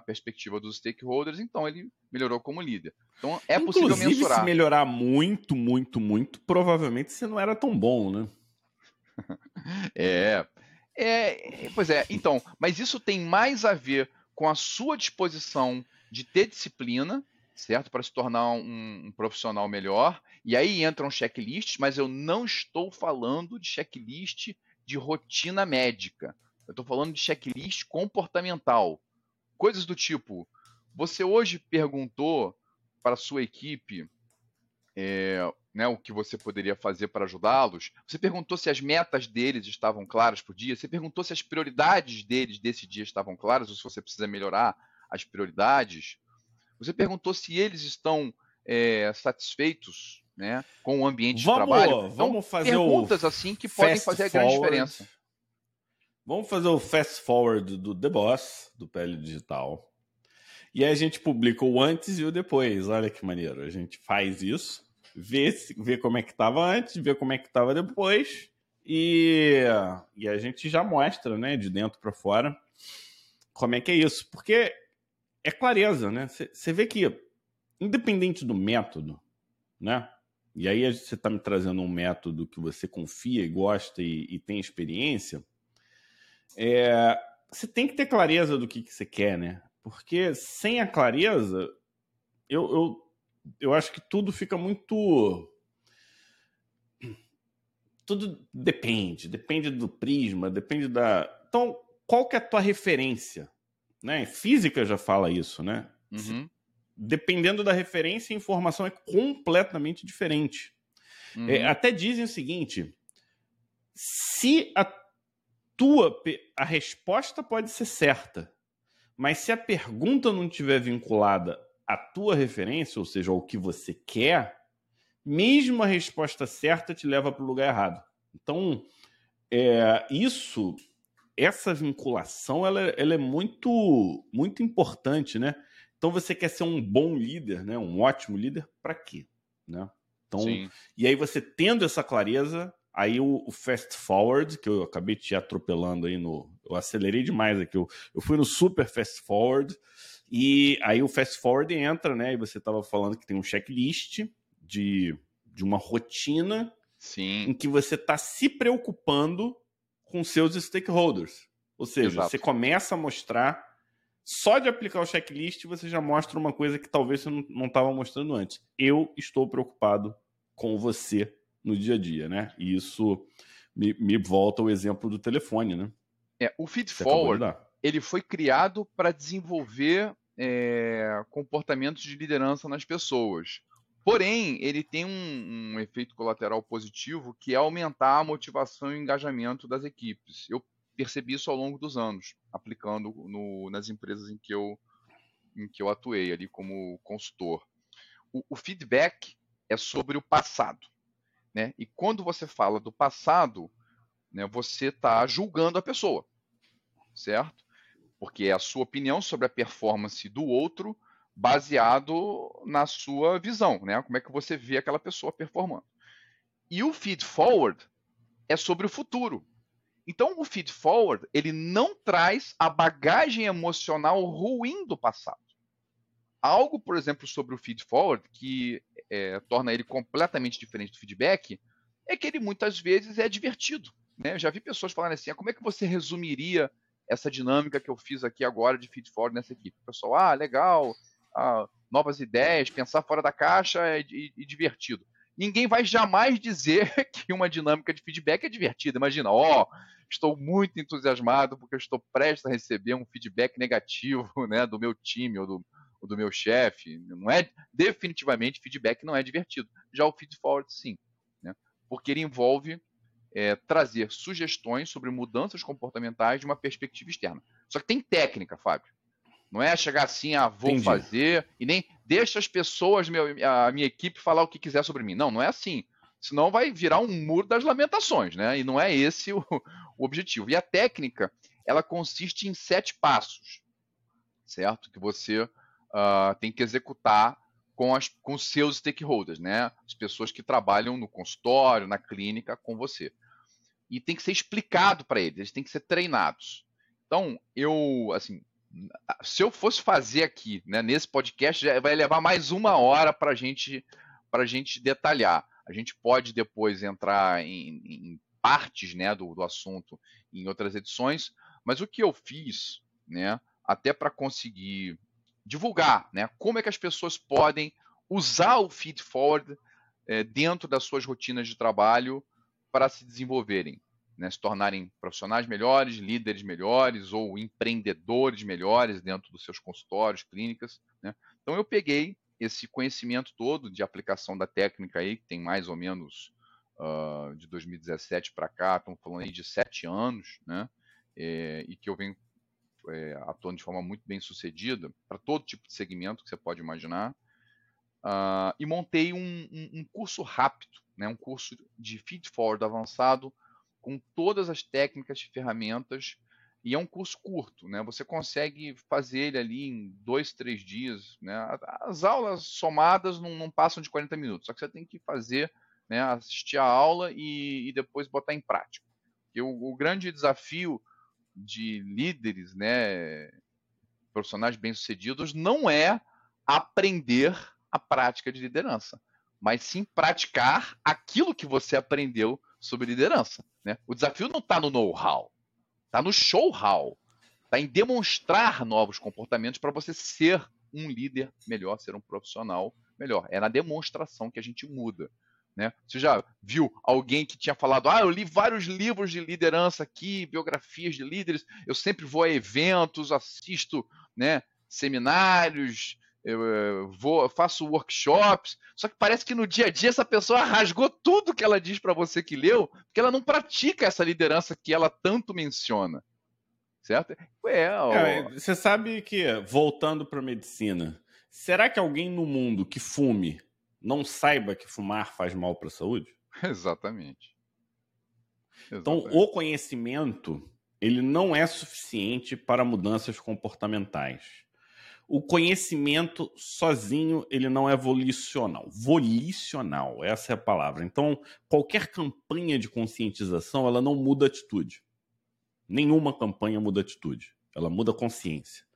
perspectiva dos stakeholders, então ele melhorou como líder. Então é Inclusive, possível mensurar. se melhorar muito, muito, muito, provavelmente você não era tão bom, né? é, é, pois é. Então, mas isso tem mais a ver com a sua disposição de ter disciplina, certo? Para se tornar um, um, profissional melhor. E aí entram checklists, mas eu não estou falando de checklist de rotina médica. Eu estou falando de checklist comportamental. Coisas do tipo: você hoje perguntou para a sua equipe é, né, o que você poderia fazer para ajudá-los. Você perguntou se as metas deles estavam claras por dia. Você perguntou se as prioridades deles desse dia estavam claras ou se você precisa melhorar as prioridades. Você perguntou se eles estão é, satisfeitos né, com o ambiente vamos, de trabalho. Então, vamos fazer perguntas assim que podem fazer a grande diferença. Vamos fazer o fast forward do The Boss, do Pele Digital. E aí a gente publica o antes e o depois. Olha que maneiro. A gente faz isso, vê, vê como é que estava antes, vê como é que estava depois. E, e a gente já mostra, né, de dentro para fora, como é que é isso. Porque é clareza, né? Você vê que, independente do método, né? E aí você está me trazendo um método que você confia e gosta e, e tem experiência. É, você tem que ter clareza do que, que você quer, né? Porque sem a clareza, eu, eu, eu acho que tudo fica muito. Tudo depende, depende do prisma, depende da. Então, qual que é a tua referência? Né? Física já fala isso, né? Uhum. Dependendo da referência, a informação é completamente diferente. É, uhum. É, até dizem o seguinte: se a tua a resposta pode ser certa, mas se a pergunta não estiver vinculada à tua referência, ou seja, ao que você quer, mesmo a resposta certa te leva para o lugar errado. Então, é, isso essa vinculação ela, ela é muito muito importante, né? Então você quer ser um bom líder, né? Um ótimo líder para quê, né? Então, Sim. e aí você tendo essa clareza, aí o, o, fast forward que eu acabei te atropelando aí no, eu acelerei demais aqui, eu, eu fui no super fast forward e aí o fast forward entra, né? E você estava falando que tem um checklist de, de uma rotina Sim. em que você está se preocupando com seus stakeholders. Ou seja, Exato. você começa a mostrar, só de aplicar o checklist, você já mostra uma coisa que talvez você não estava mostrando antes. Eu estou preocupado com você no dia a dia, né? E isso me, me volta ao exemplo do telefone, né? É, o feed forward ele foi criado para desenvolver é, comportamentos de liderança nas pessoas. Porém, ele tem um, um, efeito colateral positivo que é aumentar a motivação e engajamento das equipes. Eu percebi isso ao longo dos anos, aplicando no, nas empresas em que, eu, em que eu atuei ali como consultor. O, o feedback é sobre o passado. Né? E quando você fala do passado, né, você está julgando a pessoa, certo? Porque é a sua opinião sobre a performance do outro baseado na sua visão, né? Como é que você vê aquela pessoa performando. E o feed forward é sobre o futuro. Então, o feed forward ele não traz a bagagem emocional ruim do passado. Algo, por exemplo, sobre o feed forward que é, torna ele completamente diferente do feedback é que ele muitas vezes é divertido. Né? Eu já vi pessoas falarem assim: ah, como é que você resumiria essa dinâmica que eu fiz aqui agora de feed forward nessa equipe? O pessoal, ah, legal, novas ideias, pensar fora da caixa e, e, divertido. Ninguém vai jamais dizer que uma dinâmica de feedback é divertida. Imagina, ó, oh, estou muito entusiasmado porque eu estou prestes a receber um feedback negativo né, do meu time ou do, ou do meu chefe. Não é definitivamente feedback não é divertido. Já o feed forward sim, né, porque ele envolve é, trazer sugestões sobre mudanças comportamentais de uma perspectiva externa. Só que tem técnica, Fábio. Não é chegar assim, ah, vou Entendi. fazer, e nem deixa as pessoas, a minha equipe, falar o que quiser sobre mim. Não, não é assim. Senão vai virar um muro das lamentações, né? E não é esse o, o objetivo. E a técnica, ela consiste em sete passos, certo? Que você uh, tem que executar com, as, com seus stakeholders, né? As pessoas que trabalham no consultório, na clínica com você. E tem que ser explicado para eles, eles têm que ser treinados. Então, eu, assim, se eu fosse fazer aqui, né, nesse podcast, vai levar mais uma hora para gente, a gente detalhar. A gente pode depois entrar em, em partes né, do, do assunto em outras edições, mas o que eu fiz, né, até para conseguir divulgar, né? Como é que as pessoas podem usar o feed forward é, dentro das suas rotinas de trabalho para se desenvolverem, né? se tornarem profissionais melhores, líderes melhores ou empreendedores melhores dentro dos seus consultórios, clínicas. Né? Então eu peguei esse conhecimento todo de aplicação da técnica aí, que tem mais ou menos uh, de 2017 para cá, estamos falando aí de sete anos, né? É, e que eu venho é, atuando de forma muito bem sucedida para todo tipo de segmento que você pode imaginar. Uh, e montei um, um, um, curso rápido, né, um curso de feed forward avançado com todas as técnicas e ferramentas. E é um curso curto, né? Você consegue fazer ele ali em dois, três dias. Né? As aulas somadas não, não passam de 40 minutos, só que você tem que fazer, né, assistir a aula e, e depois botar em prática. Porque o, o grande desafio de líderes, né, profissionais bem-sucedidos, não é aprender a prática de liderança, mas sim praticar aquilo que você aprendeu sobre liderança. Né? O desafio não está no know-how, está no show-how, está em demonstrar novos comportamentos para você ser um líder melhor, ser um profissional melhor. É na demonstração que a gente muda. Né? Você já viu alguém que tinha falado: Ah, eu li vários livros de liderança aqui, biografias de líderes, eu sempre vou a eventos, assisto né, seminários, eu, eu vou, faço workshops. Só que parece que no dia a dia essa pessoa rasgou tudo que ela diz para você que leu, porque ela não pratica essa liderança que ela tanto menciona. Certo? É, ó... é você sabe que, voltando para a medicina, será que alguém no mundo que fume não saiba que fumar faz mal para a saúde? Exatamente. Então, o conhecimento ele não é suficiente para mudanças comportamentais. O conhecimento sozinho ele não é volicional. Volicional, essa é a palavra. Então, qualquer campanha de conscientização ela não muda atitude. Nenhuma campanha muda atitude. Ela muda consciência.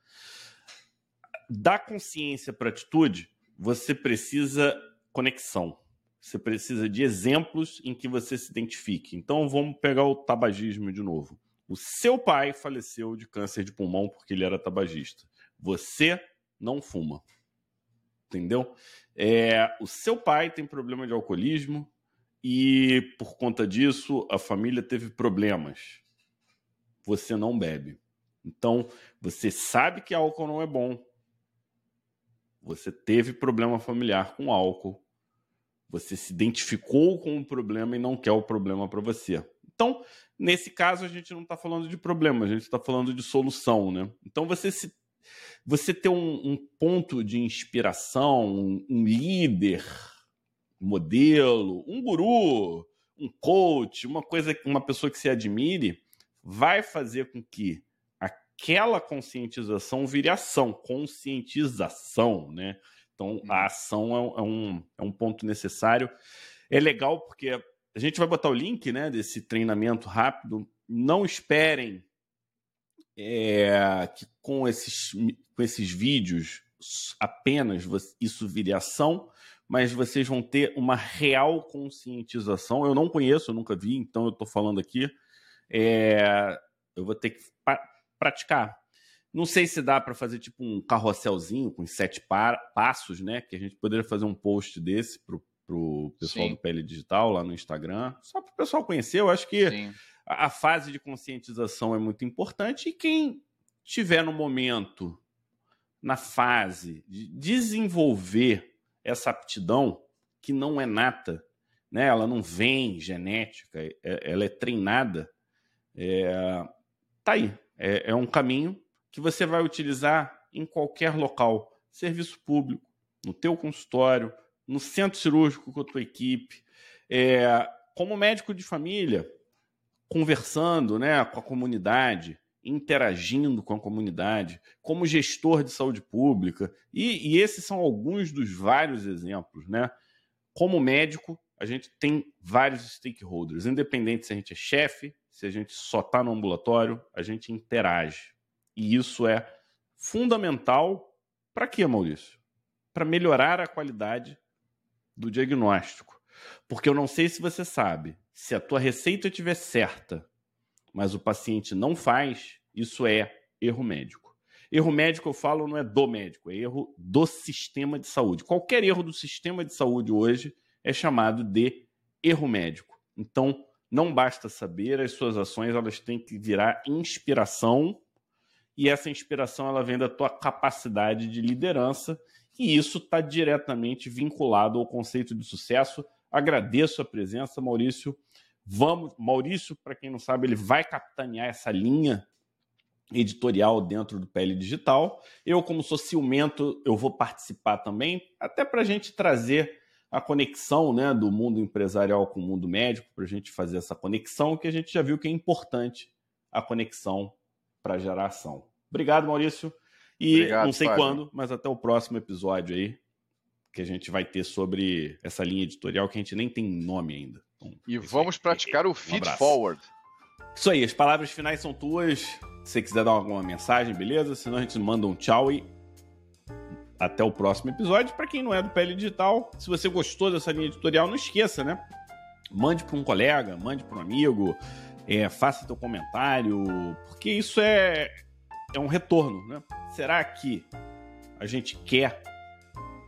Da consciência para atitude, você precisa conexão. Você precisa de exemplos em que você se identifique. Então vamos pegar o tabagismo de novo. O seu pai faleceu de câncer de pulmão porque ele era tabagista. Você não fuma. Entendeu? É, o seu pai tem problema de alcoolismo e por conta disso a família teve problemas. Você não bebe. Então você sabe que álcool não é bom. Você teve problema familiar com álcool você se identificou com o problema e não quer o problema para você. Então, nesse caso, a gente não está falando de problema, a gente está falando de solução, né? Então, você se você ter um, um ponto de inspiração, um, um líder, modelo, um guru, um coach, uma coisa, uma pessoa que se admire, vai fazer com que aquela conscientização vire ação, conscientização, né? Então, a uhum. ação é, é, um, é um ponto necessário. É legal porque a gente vai botar o link né, desse treinamento rápido. Não esperem é, que com esses, com esses vídeos apenas isso vire ação, mas vocês vão ter uma real conscientização. Eu não conheço, eu nunca vi, então eu estou falando aqui. É, eu vou ter que praticar. Não sei se dá para fazer tipo um carrosselzinho com sete passos, né? Que a gente poderia fazer um post desse pro, pro pessoal Sim. do Pele Digital lá no Instagram, só para o pessoal conhecer. Eu acho que a, a, fase de conscientização é muito importante e quem tiver no momento, na fase de desenvolver essa aptidão, que não é nata, né? Ela não vem genética, é, ela é treinada. É, tá aí, é, é um caminho que você vai utilizar em qualquer local, serviço público, no teu consultório, no centro cirúrgico com a tua equipe, é, como médico de família, conversando né, com a comunidade, interagindo com a comunidade, como gestor de saúde pública, e, e esses são alguns dos vários exemplos. Né? Como médico, a gente tem vários stakeholders, independente se a gente é chefe, se a gente só está no ambulatório, a gente interage. E isso é fundamental para quê, Maurício? Para melhorar a qualidade do diagnóstico. Porque eu não sei se você sabe, se a tua receita estiver certa, mas o paciente não faz, isso é erro médico. Erro médico, eu falo, não é do médico, é erro do sistema de saúde. Qualquer erro do sistema de saúde hoje é chamado de erro médico. Então, não basta saber, as suas ações elas têm que virar inspiração e essa inspiração ela vem da tua capacidade de liderança e isso está diretamente vinculado ao conceito de sucesso. Agradeço a presença, Maurício. Vamos, Maurício, para quem não sabe, ele vai capitanear essa linha editorial dentro do PL Digital. Eu, como sou ciumento, eu vou participar também, até para a gente trazer a conexão né, do mundo empresarial com o mundo médico, para a gente fazer essa conexão, que a gente já viu que é importante a conexão para geração. Obrigado, Maurício. E Obrigado, não sei Fábio. quando, mas até o próximo episódio aí, que a gente vai ter sobre essa linha editorial que a gente nem tem nome ainda. Então, e vamos aí. praticar o feed um forward. Isso aí, as palavras finais são tuas. Se você quiser dar alguma mensagem, beleza? Senão a gente manda um tchau e até o próximo episódio. Para quem não é do PL Digital, se você gostou dessa linha editorial, não esqueça, né? Mande para um colega, mande para um amigo, é, faça teu comentário, porque isso é, é um retorno, né? Será que a gente quer,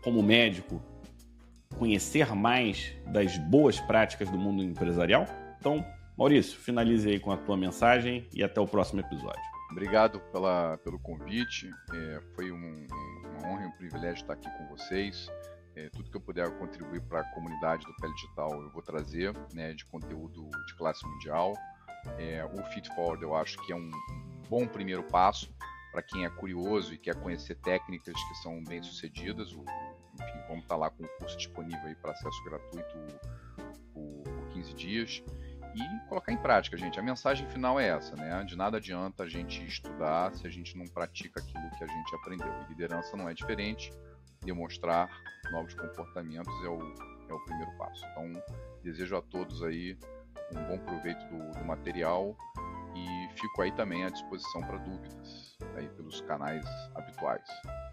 como médico, conhecer mais das boas práticas do mundo empresarial? Então, Maurício, finalize aí com a tua mensagem e até o próximo episódio. Obrigado pela, pelo convite. É, foi um, uma honra e um privilégio estar aqui com vocês. É, tudo que eu puder contribuir para a comunidade do Pele Digital eu vou trazer, né, de conteúdo de classe mundial. É, o Fit Forward eu acho que é um bom primeiro passo para quem é curioso e quer conhecer técnicas que são bem sucedidas. O, enfim, vamos estar tá lá com o curso disponível para acesso gratuito por, por 15 dias e colocar em prática, gente. A mensagem final é essa, né? De nada adianta a gente estudar se a gente não pratica aquilo que a gente aprendeu. E liderança não é diferente. Demonstrar novos comportamentos é o, é o primeiro passo. Então, desejo a todos aí um bom proveito do, do material e fico aí também à disposição para dúvidas aí pelos canais habituais.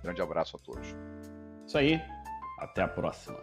Grande abraço a todos. Isso aí, até a próxima.